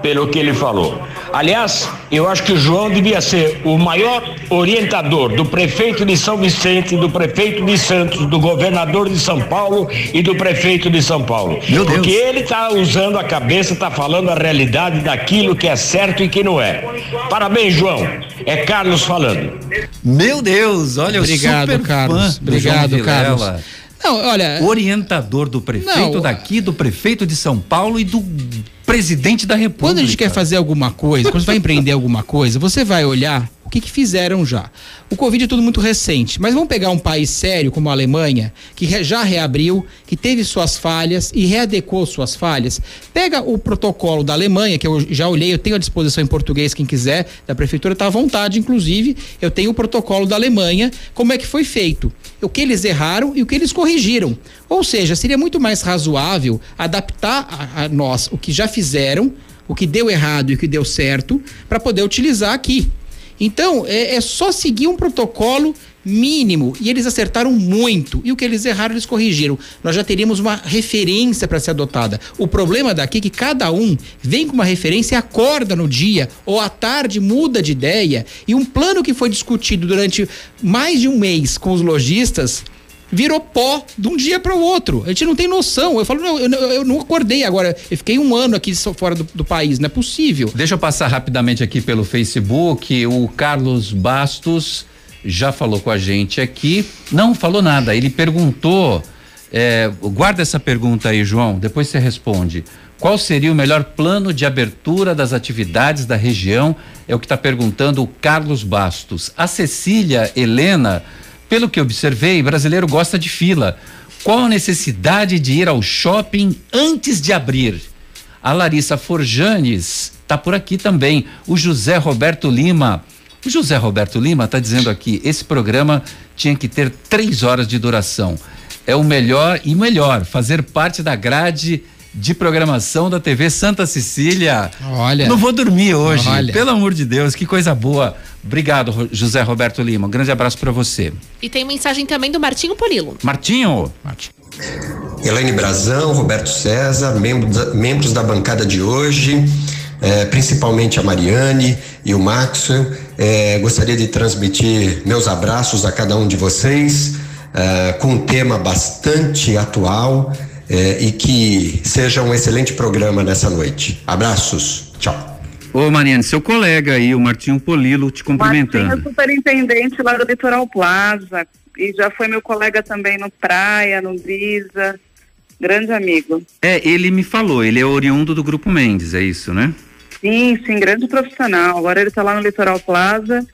pelo que ele falou. Aliás, eu acho que o João devia ser o maior orientador do prefeito de São Vicente, do prefeito de Santos, do governador de São Paulo e do prefeito de São Paulo. Meu Deus. Porque ele está usando a cabeça, está falando a realidade daquilo que é certo e que não é. Parabéns, João. É Carlos falando. Meu Deus, olha, Obrigado, Carlos. Obrigado, Carlos. Não, olha. Orientador do prefeito não, daqui, do prefeito de São Paulo e do presidente da República. Quando a gente quer fazer alguma coisa, quando você vai empreender alguma coisa, você vai olhar o que, que fizeram já. O Covid é tudo muito recente, mas vamos pegar um país sério como a Alemanha, que já reabriu, que teve suas falhas e readecou suas falhas. Pega o protocolo da Alemanha, que eu já olhei, eu tenho à disposição em português, quem quiser, da prefeitura está à vontade, inclusive, eu tenho o protocolo da Alemanha, como é que foi feito, o que eles erraram e o que eles corrigiram. Ou seja, seria muito mais razoável adaptar a, a nós o que já fizeram, o que deu errado e o que deu certo, para poder utilizar aqui. Então, é, é só seguir um protocolo mínimo e eles acertaram muito e o que eles erraram eles corrigiram. Nós já teríamos uma referência para ser adotada. O problema daqui é que cada um vem com uma referência e acorda no dia ou à tarde muda de ideia e um plano que foi discutido durante mais de um mês com os lojistas virou pó de um dia para o outro. A gente não tem noção. Eu falo, não, eu, eu, não acordei agora. Eu fiquei um ano aqui fora do, do, país, não é possível. Deixa eu passar rapidamente aqui pelo Facebook. O Carlos Bastos já falou com a gente aqui. Não falou nada. Ele perguntou. É, guarda essa pergunta aí, João. Depois você responde. Qual seria o melhor plano de abertura das atividades da região? É o que está perguntando o Carlos Bastos. A Cecília Helena pelo que observei, brasileiro gosta de fila. Qual a necessidade de ir ao shopping antes de abrir? A Larissa Forjanes está por aqui também. O José Roberto Lima. O José Roberto Lima está dizendo aqui: esse programa tinha que ter três horas de duração. É o melhor e melhor fazer parte da grade de programação da TV Santa Cecília. Olha. Não vou dormir hoje. Olha. Pelo amor de Deus, que coisa boa. Obrigado, José Roberto Lima. Um grande abraço para você. E tem mensagem também do Martinho Polilo. Martinho. Martinho. Elaine Brazão, Roberto César, membros da, membros da bancada de hoje, eh, principalmente a Mariane e o Maxwell. Eh, gostaria de transmitir meus abraços a cada um de vocês, eh, com um tema bastante atual é, e que seja um excelente programa nessa noite. Abraços, tchau. Ô Mariane, seu colega aí, o Martinho Polilo, te cumprimentando. Martinho é superintendente lá do Litoral Plaza e já foi meu colega também no Praia, no Brisa, grande amigo. É, ele me falou, ele é oriundo do Grupo Mendes, é isso, né? Sim, sim, grande profissional. Agora ele está lá no Litoral Plaza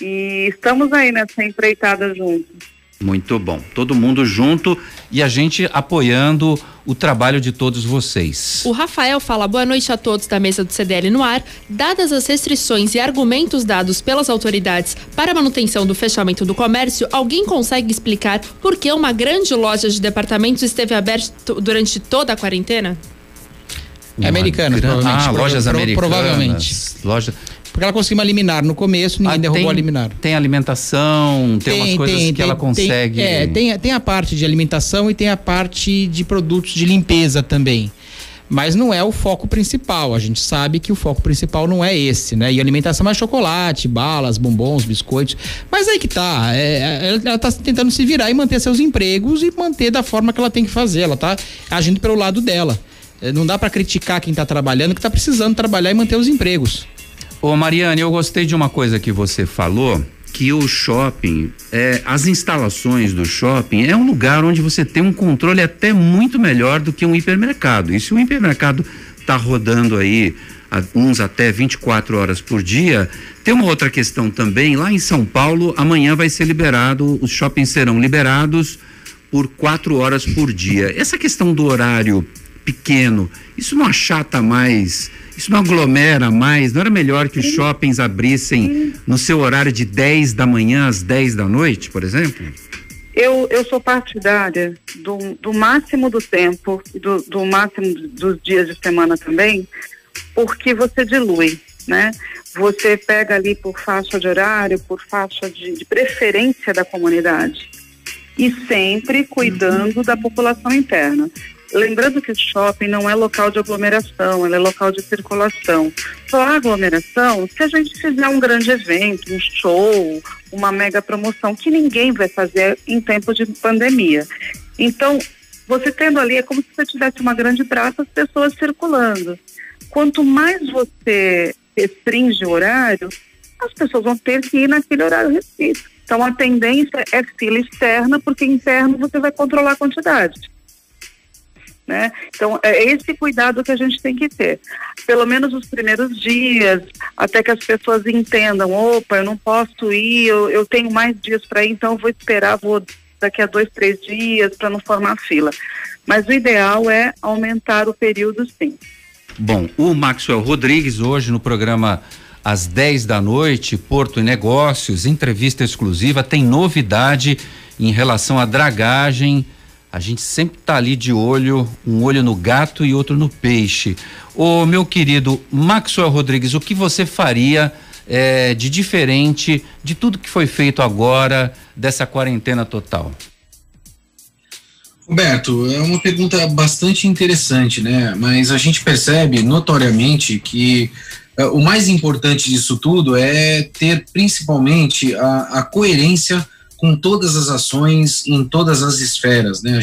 e estamos aí nessa empreitada juntos. Muito bom. Todo mundo junto e a gente apoiando o trabalho de todos vocês. O Rafael fala boa noite a todos da mesa do CDL no ar. Dadas as restrições e argumentos dados pelas autoridades para a manutenção do fechamento do comércio, alguém consegue explicar por que uma grande loja de departamentos esteve aberta durante toda a quarentena? É americana, provavelmente. Ah, lojas americanas. Provavelmente. Loja porque ela conseguiu uma liminar no começo, ninguém ah, derrubou tem, a liminar. Tem alimentação, tem, tem umas coisas tem, que ela consegue. é, tem, tem a parte de alimentação e tem a parte de produtos de limpeza também mas não é o foco principal. A gente sabe que o foco principal não é esse, né? E alimentação é chocolate, balas, bombons, biscoitos. Mas aí que tá. É, ela está tentando se virar e manter seus empregos e manter da forma que ela tem que fazer. Ela está agindo pelo lado dela. É, não dá para criticar quem está trabalhando, que está precisando trabalhar e manter os empregos. Ô Mariane, eu gostei de uma coisa que você falou, que o shopping, é, as instalações do shopping é um lugar onde você tem um controle até muito melhor do que um hipermercado. E se o hipermercado está rodando aí uns até 24 horas por dia, tem uma outra questão também, lá em São Paulo, amanhã vai ser liberado, os shoppings serão liberados por quatro horas por dia. Essa questão do horário pequeno, isso não achata mais, isso não aglomera mais? Não era melhor que os shoppings abrissem no seu horário de 10 da manhã às 10 da noite, por exemplo? Eu, eu sou partidária do, do máximo do tempo, do, do máximo dos dias de semana também, porque você dilui, né? Você pega ali por faixa de horário, por faixa de, de preferência da comunidade e sempre cuidando da população interna. Lembrando que o shopping não é local de aglomeração, é local de circulação. Só há aglomeração se a gente fizer um grande evento, um show, uma mega promoção, que ninguém vai fazer em tempo de pandemia. Então, você tendo ali, é como se você tivesse uma grande praça, as pessoas circulando. Quanto mais você restringe o horário, as pessoas vão ter que ir naquele horário restrito. Então, a tendência é fila externa, porque interno você vai controlar a quantidade. Né? Então, é esse cuidado que a gente tem que ter. Pelo menos os primeiros dias, até que as pessoas entendam: opa, eu não posso ir, eu, eu tenho mais dias para ir, então eu vou esperar, vou daqui a dois, três dias para não formar fila. Mas o ideal é aumentar o período, sim. Bom, o Maxwell Rodrigues, hoje no programa às 10 da noite, Porto e Negócios, entrevista exclusiva, tem novidade em relação à dragagem a gente sempre tá ali de olho, um olho no gato e outro no peixe. Ô meu querido Maxwell Rodrigues, o que você faria é, de diferente de tudo que foi feito agora dessa quarentena total? Roberto, é uma pergunta bastante interessante, né? Mas a gente percebe notoriamente que uh, o mais importante disso tudo é ter principalmente a, a coerência com todas as ações em todas as esferas, né?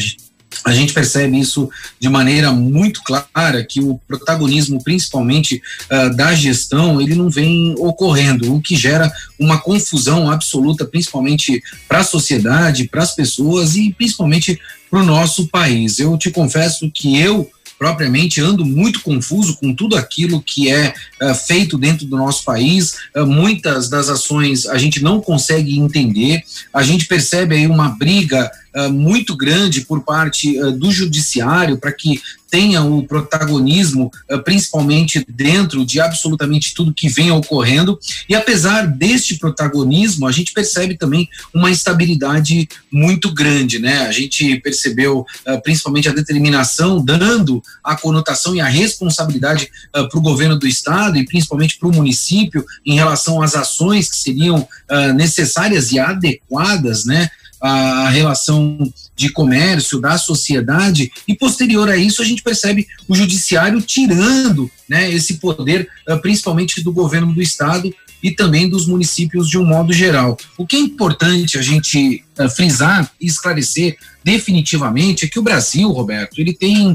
A gente, percebe isso de maneira muito clara que o protagonismo, principalmente uh, da gestão, ele não vem ocorrendo, o que gera uma confusão absoluta, principalmente para a sociedade, para as pessoas e principalmente para o nosso país. Eu te confesso que eu propriamente ando muito confuso com tudo aquilo que é uh, feito dentro do nosso país. Uh, muitas das ações a gente não consegue entender. A gente percebe aí uma briga uh, muito grande por parte do judiciário para que tenha o protagonismo, uh, principalmente dentro de absolutamente tudo que vem ocorrendo. E apesar deste protagonismo, a gente percebe também uma instabilidade muito grande, né? A gente percebeu uh, principalmente a determinação dando a conotação e a responsabilidade uh, para o governo do estado e principalmente para o município em relação às ações que seriam necessárias e adequadas, né? A relação de comércio da sociedade e posterior a isso a gente percebe o judiciário tirando né, esse poder uh, principalmente do governo do estado e também dos municípios de um modo geral. O que é importante a gente uh, frisar e esclarecer definitivamente é que o Brasil, Roberto, ele tem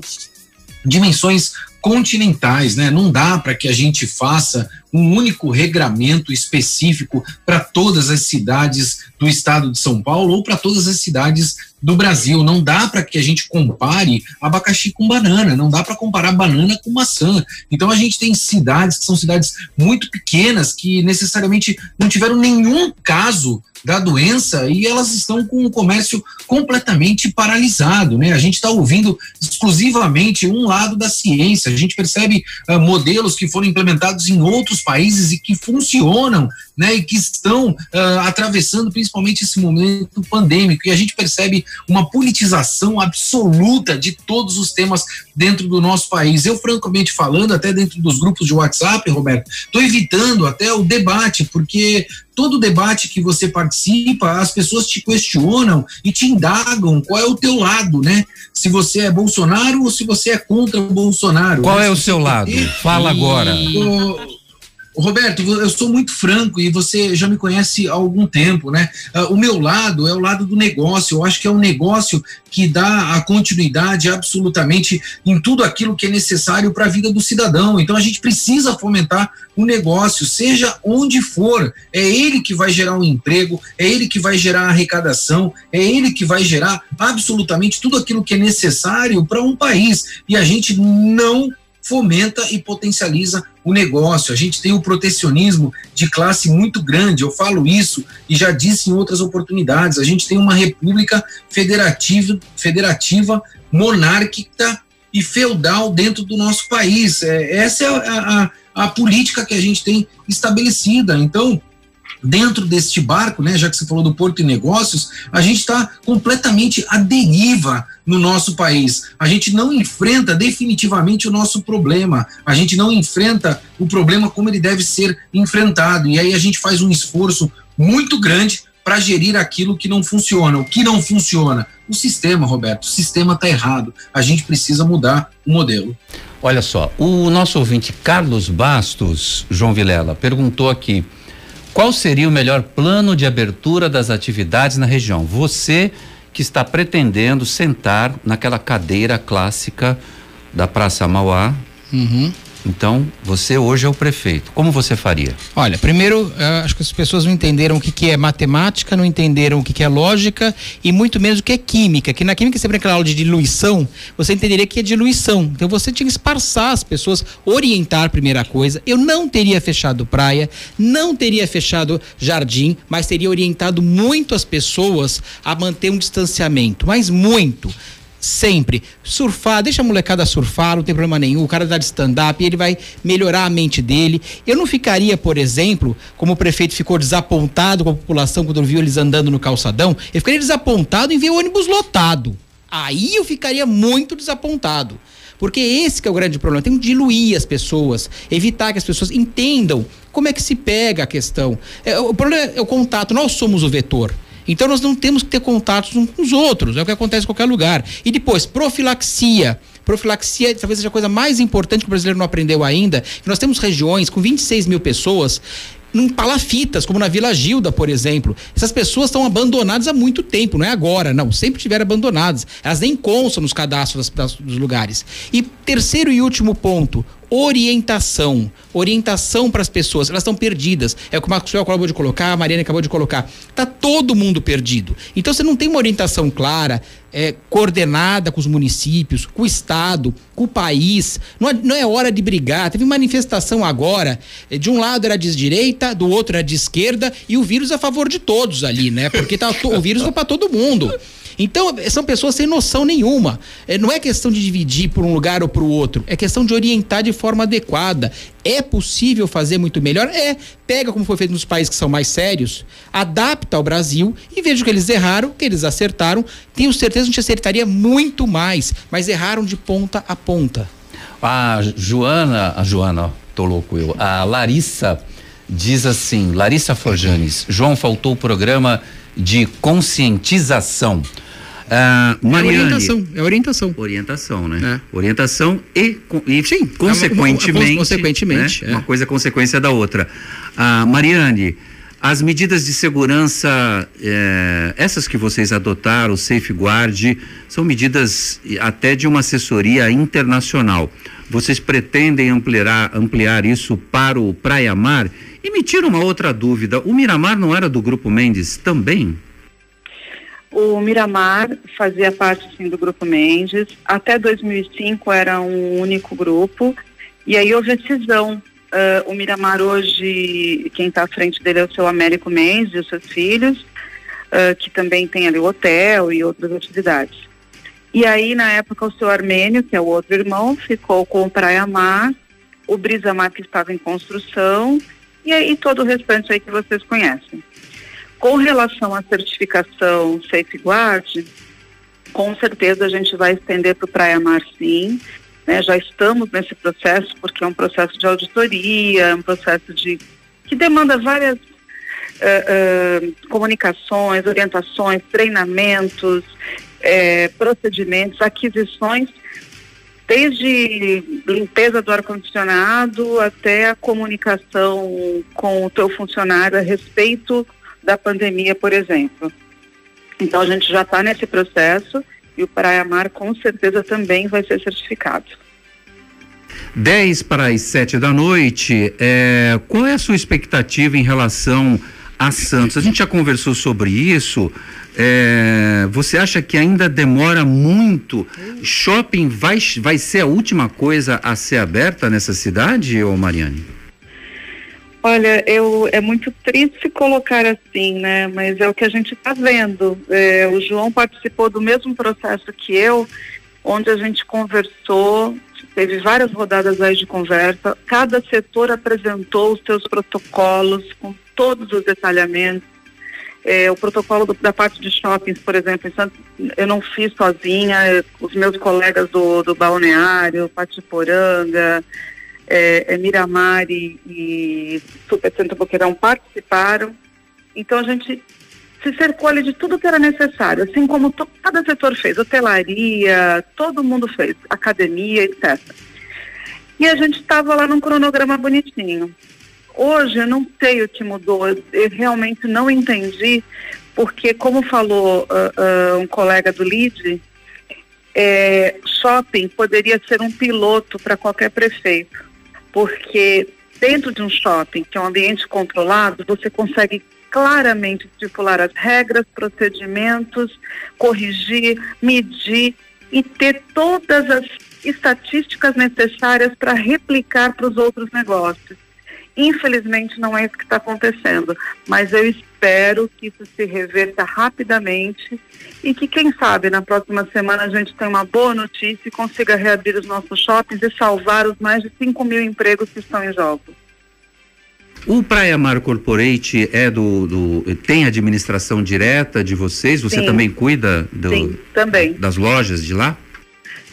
dimensões continentais, né? Não dá para que a gente faça um único regramento específico para todas as cidades do estado de São Paulo ou para todas as cidades do Brasil. Não dá para que a gente compare abacaxi com banana, não dá para comparar banana com maçã. Então a gente tem cidades que são cidades muito pequenas que necessariamente não tiveram nenhum caso da doença e elas estão com o comércio completamente paralisado, né? A gente está ouvindo exclusivamente um lado da ciência. A gente percebe uh, modelos que foram implementados em outros países e que funcionam, né? E que estão uh, atravessando principalmente esse momento pandêmico. E a gente percebe uma politização absoluta de todos os temas dentro do nosso país. Eu, francamente falando, até dentro dos grupos de WhatsApp, Roberto, estou evitando até o debate, porque todo debate que você participa, as pessoas te questionam e te indagam qual é o teu lado, né? Se você é Bolsonaro ou se você é contra o Bolsonaro. Qual né? é o seu lado? Fala agora. O, Roberto, eu sou muito franco e você já me conhece há algum tempo, né? Uh, o meu lado é o lado do negócio. Eu acho que é um negócio que dá a continuidade absolutamente em tudo aquilo que é necessário para a vida do cidadão. Então a gente precisa fomentar o negócio, seja onde for. É ele que vai gerar um emprego, é ele que vai gerar arrecadação, é ele que vai gerar absolutamente tudo aquilo que é necessário para um país. E a gente não fomenta e potencializa o negócio. A gente tem um protecionismo de classe muito grande, eu falo isso e já disse em outras oportunidades. A gente tem uma república federativa, federativa monárquica e feudal dentro do nosso país. É, essa é a, a, a política que a gente tem estabelecida. Então, dentro deste barco, né, já que você falou do Porto e Negócios, a gente está completamente à deriva no nosso país. A gente não enfrenta definitivamente o nosso problema. A gente não enfrenta o problema como ele deve ser enfrentado. E aí a gente faz um esforço muito grande para gerir aquilo que não funciona. O que não funciona? O sistema, Roberto. O sistema está errado. A gente precisa mudar o modelo. Olha só, o nosso ouvinte Carlos Bastos, João Vilela, perguntou aqui. Qual seria o melhor plano de abertura das atividades na região? Você que está pretendendo sentar naquela cadeira clássica da Praça Mauá, uhum. Então, você hoje é o prefeito. Como você faria? Olha, primeiro, acho que as pessoas não entenderam o que, que é matemática, não entenderam o que, que é lógica e muito menos o que é química. Que na química, sempre aquela aula de diluição, você entenderia que é diluição. Então, você tinha que esparçar as pessoas, orientar, primeira coisa. Eu não teria fechado praia, não teria fechado jardim, mas teria orientado muito as pessoas a manter um distanciamento, mas muito sempre. Surfar, deixa a molecada surfar, não tem problema nenhum. O cara dá de stand-up ele vai melhorar a mente dele. Eu não ficaria, por exemplo, como o prefeito ficou desapontado com a população quando viu eles andando no calçadão, eu ficaria desapontado em ver o ônibus lotado. Aí eu ficaria muito desapontado. Porque esse é o grande problema. Tem que diluir as pessoas, evitar que as pessoas entendam como é que se pega a questão. É, o problema é o contato, nós somos o vetor. Então nós não temos que ter contatos uns com os outros, é o que acontece em qualquer lugar. E depois, profilaxia. Profilaxia talvez seja a coisa mais importante que o brasileiro não aprendeu ainda. nós temos regiões com 26 mil pessoas em palafitas, como na Vila Gilda, por exemplo. Essas pessoas estão abandonadas há muito tempo, não é agora, não. Sempre estiveram abandonadas. Elas nem constam nos cadastros das, das, dos lugares. E terceiro e último ponto, orientação. Orientação para as pessoas. Elas estão perdidas. É o que o Maxwell acabou de colocar, a Mariana acabou de colocar. Tá todo mundo perdido. Então você não tem uma orientação clara, é, coordenada com os municípios, com o Estado, com o país. Não é, não é hora de brigar. Teve manifestação agora. É, de um lado era de direita, do outro era de esquerda, e o vírus é a favor de todos ali, né? Porque tá, o vírus é para todo mundo. Então, são pessoas sem noção nenhuma. É, não é questão de dividir por um lugar ou para o outro, é questão de orientar de forma adequada. É possível fazer muito melhor? É. Pega como foi feito nos países que são mais sérios, adapta ao Brasil e veja que eles erraram, que eles acertaram. Tenho certeza que a gente acertaria muito mais, mas erraram de ponta a ponta. A Joana, a Joana, tô louco eu. A Larissa diz assim, Larissa Forjanes, João faltou o programa de conscientização. Ah, Mariane, é orientação, é orientação. Orientação, né? É. Orientação e, e Sim, consequentemente, uma, uma, consequentemente né? é. uma coisa é consequência da outra. Ah, Mariane, as medidas de segurança, eh, essas que vocês adotaram, o Safeguard, são medidas até de uma assessoria internacional. Vocês pretendem ampliar, ampliar isso para o Praia Mar? E me tira uma outra dúvida: o Miramar não era do Grupo Mendes também? O Miramar fazia parte sim do Grupo Mendes. Até 2005 era um único grupo. E aí houve a cisão. Uh, o Miramar hoje, quem está à frente dele é o seu Américo Mendes e os seus filhos, uh, que também tem ali o hotel e outras atividades. E aí, na época, o seu Armênio, que é o outro irmão, ficou com o Praia Mar, o Brisa Mar, que estava em construção, e aí todo o restante aí que vocês conhecem. Com relação à certificação Safeguard, com certeza a gente vai estender para o Praia Mar sim. Né? Já estamos nesse processo, porque é um processo de auditoria, é um processo de que demanda várias uh, uh, comunicações, orientações, treinamentos, uh, procedimentos, aquisições desde limpeza do ar-condicionado até a comunicação com o teu funcionário a respeito da pandemia, por exemplo. Então a gente já está nesse processo e o Praia Mar com certeza também vai ser certificado. 10 para as 7 da noite, é, qual é a sua expectativa em relação a Santos? A gente já conversou sobre isso. É, você acha que ainda demora muito? Shopping vai, vai ser a última coisa a ser aberta nessa cidade, ou Mariane? Olha, eu, é muito triste colocar assim, né? Mas é o que a gente está vendo. É, o João participou do mesmo processo que eu, onde a gente conversou, teve várias rodadas aí de conversa. Cada setor apresentou os seus protocolos com todos os detalhamentos. É, o protocolo do, da parte de shoppings, por exemplo, eu não fiz sozinha, os meus colegas do, do balneário, Patiporanga, é, é, Miramar e, e Super Boqueirão participaram. Então a gente se cercou ali de tudo que era necessário, assim como cada setor fez, hotelaria, todo mundo fez, academia, etc. E a gente estava lá num cronograma bonitinho. Hoje eu não sei o que mudou, eu, eu realmente não entendi, porque como falou uh, uh, um colega do LID, é, shopping poderia ser um piloto para qualquer prefeito porque dentro de um shopping, que é um ambiente controlado, você consegue claramente estipular as regras, procedimentos, corrigir, medir e ter todas as estatísticas necessárias para replicar para os outros negócios. Infelizmente não é isso que está acontecendo, mas eu espero que isso se reverta rapidamente e que, quem sabe, na próxima semana a gente tenha uma boa notícia e consiga reabrir os nossos shoppings e salvar os mais de 5 mil empregos que estão em jogo. O Praia Mar Corporate é do, do, tem administração direta de vocês? Você Sim. também cuida do, Sim, também. das lojas de lá?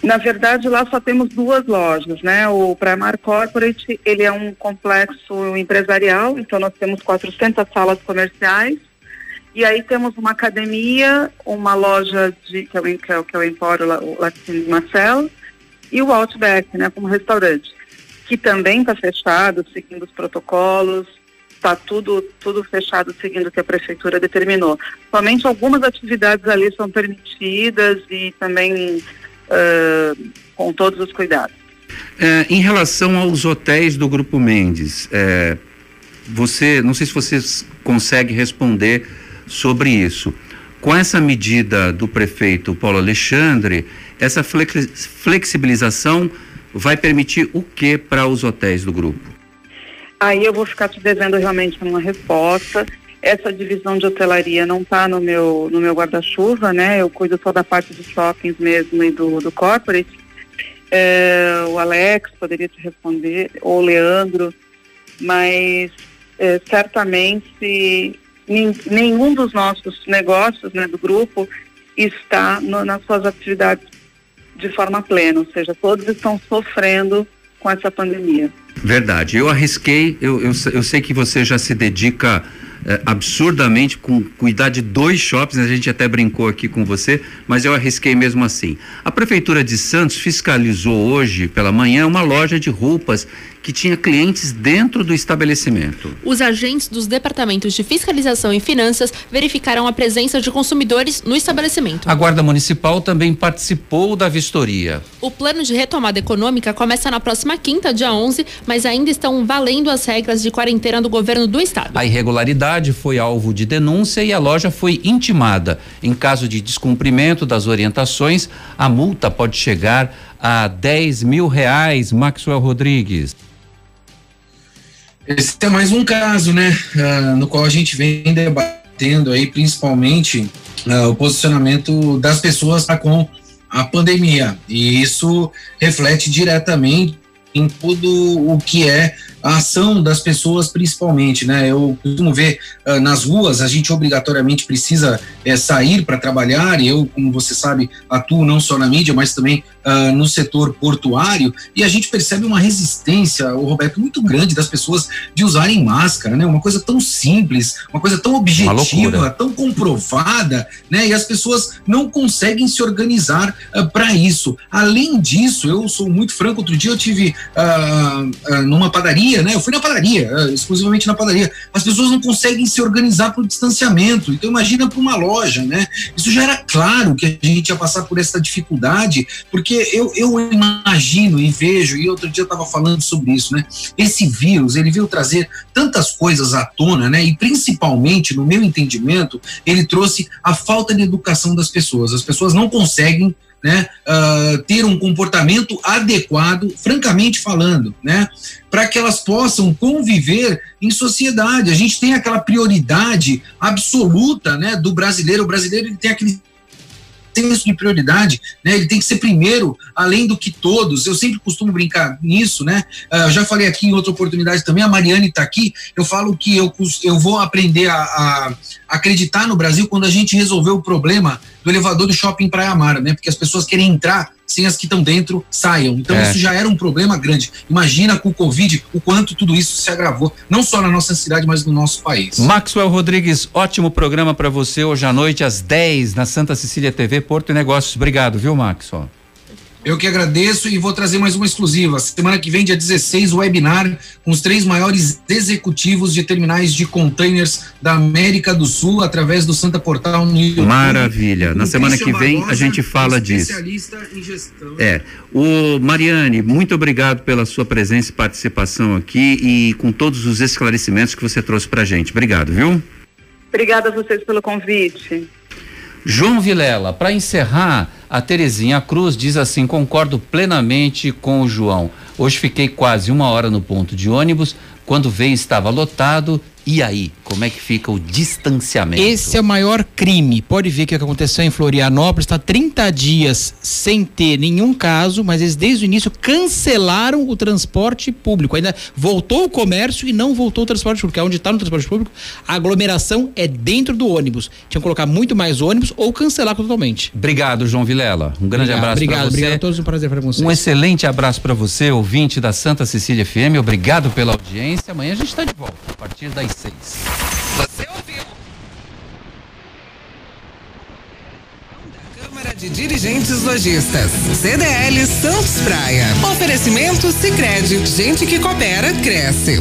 Na verdade, lá só temos duas lojas, né? O Primar Corporate, ele é um complexo empresarial, então nós temos 400 salas comerciais, e aí temos uma academia, uma loja de, que é o, que é, que é o Empório Latino Marcel, e o Outback, né, como restaurante, que também está fechado, seguindo os protocolos, está tudo, tudo fechado seguindo o que a prefeitura determinou. Somente algumas atividades ali são permitidas e também uh, com todos os cuidados. É, em relação aos hotéis do Grupo Mendes, é, você, não sei se você consegue responder sobre isso. Com essa medida do prefeito Paulo Alexandre, essa flexibilização vai permitir o que para os hotéis do grupo? Aí eu vou ficar te devendo realmente uma resposta. Essa divisão de hotelaria não está no meu, no meu guarda-chuva, né? Eu cuido só da parte dos shoppings mesmo e do, do corporate. É, o Alex poderia te responder, ou o Leandro, mas é, certamente nenhum dos nossos negócios, né, do grupo, está no, nas suas atividades de forma plena, ou seja, todos estão sofrendo com essa pandemia. Verdade. Eu arrisquei, eu, eu, eu sei que você já se dedica é, absurdamente com cuidar de dois shoppings, a gente até brincou aqui com você, mas eu arrisquei mesmo assim. A Prefeitura de Santos fiscalizou hoje pela manhã uma loja de roupas que tinha clientes dentro do estabelecimento. Os agentes dos departamentos de fiscalização e finanças verificaram a presença de consumidores no estabelecimento. A Guarda Municipal também participou da vistoria. O plano de retomada econômica começa na próxima quinta, dia 11, mas ainda estão valendo as regras de quarentena do governo do estado. A irregularidade foi alvo de denúncia e a loja foi intimada. Em caso de descumprimento das orientações, a multa pode chegar a 10 mil reais. Maxwell Rodrigues. Esse é mais um caso, né, uh, no qual a gente vem debatendo aí, principalmente uh, o posicionamento das pessoas com a pandemia. E isso reflete diretamente em tudo o que é a ação das pessoas, principalmente, né? Eu costumo ver uh, nas ruas, a gente obrigatoriamente precisa uh, sair para trabalhar, e eu, como você sabe, atuo não só na mídia, mas também uh, no setor portuário, e a gente percebe uma resistência, o Roberto, muito grande das pessoas de usarem máscara, né? Uma coisa tão simples, uma coisa tão objetiva, tão comprovada, né? E as pessoas não conseguem se organizar para isso. Além disso, eu sou muito franco, outro dia eu tive numa padaria padaria, né? Eu fui na padaria, é, exclusivamente na padaria. As pessoas não conseguem se organizar para o distanciamento. Então imagina para uma loja, né? Isso já era claro que a gente ia passar por essa dificuldade, porque eu, eu imagino e vejo, e outro dia eu estava falando sobre isso, né? Esse vírus, ele veio trazer tantas coisas à tona, né? E principalmente, no meu entendimento, ele trouxe a falta de educação das pessoas. As pessoas não conseguem né, uh, ter um comportamento adequado, francamente falando, né, para que elas possam conviver em sociedade. A gente tem aquela prioridade absoluta, né, do brasileiro. O brasileiro ele tem aquele senso de prioridade, né? Ele tem que ser primeiro, além do que todos. Eu sempre costumo brincar nisso, né? Uh, já falei aqui em outra oportunidade também, a Mariane está aqui. Eu falo que eu, eu vou aprender a, a, acreditar no Brasil quando a gente resolver o problema do elevador do shopping Praia Mar, né? Porque as pessoas querem entrar sem as que estão dentro saiam. Então é. isso já era um problema grande. Imagina com o Covid o quanto tudo isso se agravou, não só na nossa cidade, mas no nosso país. Maxwell Rodrigues, ótimo programa para você hoje à noite às 10 na Santa Cecília TV Porto e Negócios. Obrigado, viu, Maxwell? Eu que agradeço e vou trazer mais uma exclusiva. Semana que vem, dia 16, webinar com os três maiores executivos de terminais de containers da América do Sul, através do Santa Portal no YouTube. Maravilha. Na semana que vem a gente fala disso. Em gestão. É. O Mariane, muito obrigado pela sua presença e participação aqui e com todos os esclarecimentos que você trouxe pra gente. Obrigado, viu? Obrigada a vocês pelo convite. João Vilela, para encerrar, a Terezinha Cruz diz assim: concordo plenamente com o João. Hoje fiquei quase uma hora no ponto de ônibus. Quando veio estava lotado e aí, como é que fica o distanciamento? Esse é o maior crime. Pode ver que o que aconteceu em Florianópolis está 30 dias sem ter nenhum caso, mas eles desde o início cancelaram o transporte público. Ainda voltou o comércio e não voltou o transporte público. É onde está no transporte público, a aglomeração é dentro do ônibus. Tinha que colocar muito mais ônibus ou cancelar totalmente. Obrigado, João Vilela. Um grande obrigado, abraço para você. Obrigado a todos, um prazer para vocês. Um excelente abraço para você, ouvinte da Santa Cecília FM. Obrigado pela audiência. Amanhã a gente está de volta a partir das você ouviu? Câmara de Dirigentes Lojistas. CDL Santos Praia. Oferecimento Sicredi. Gente que coopera, cresce.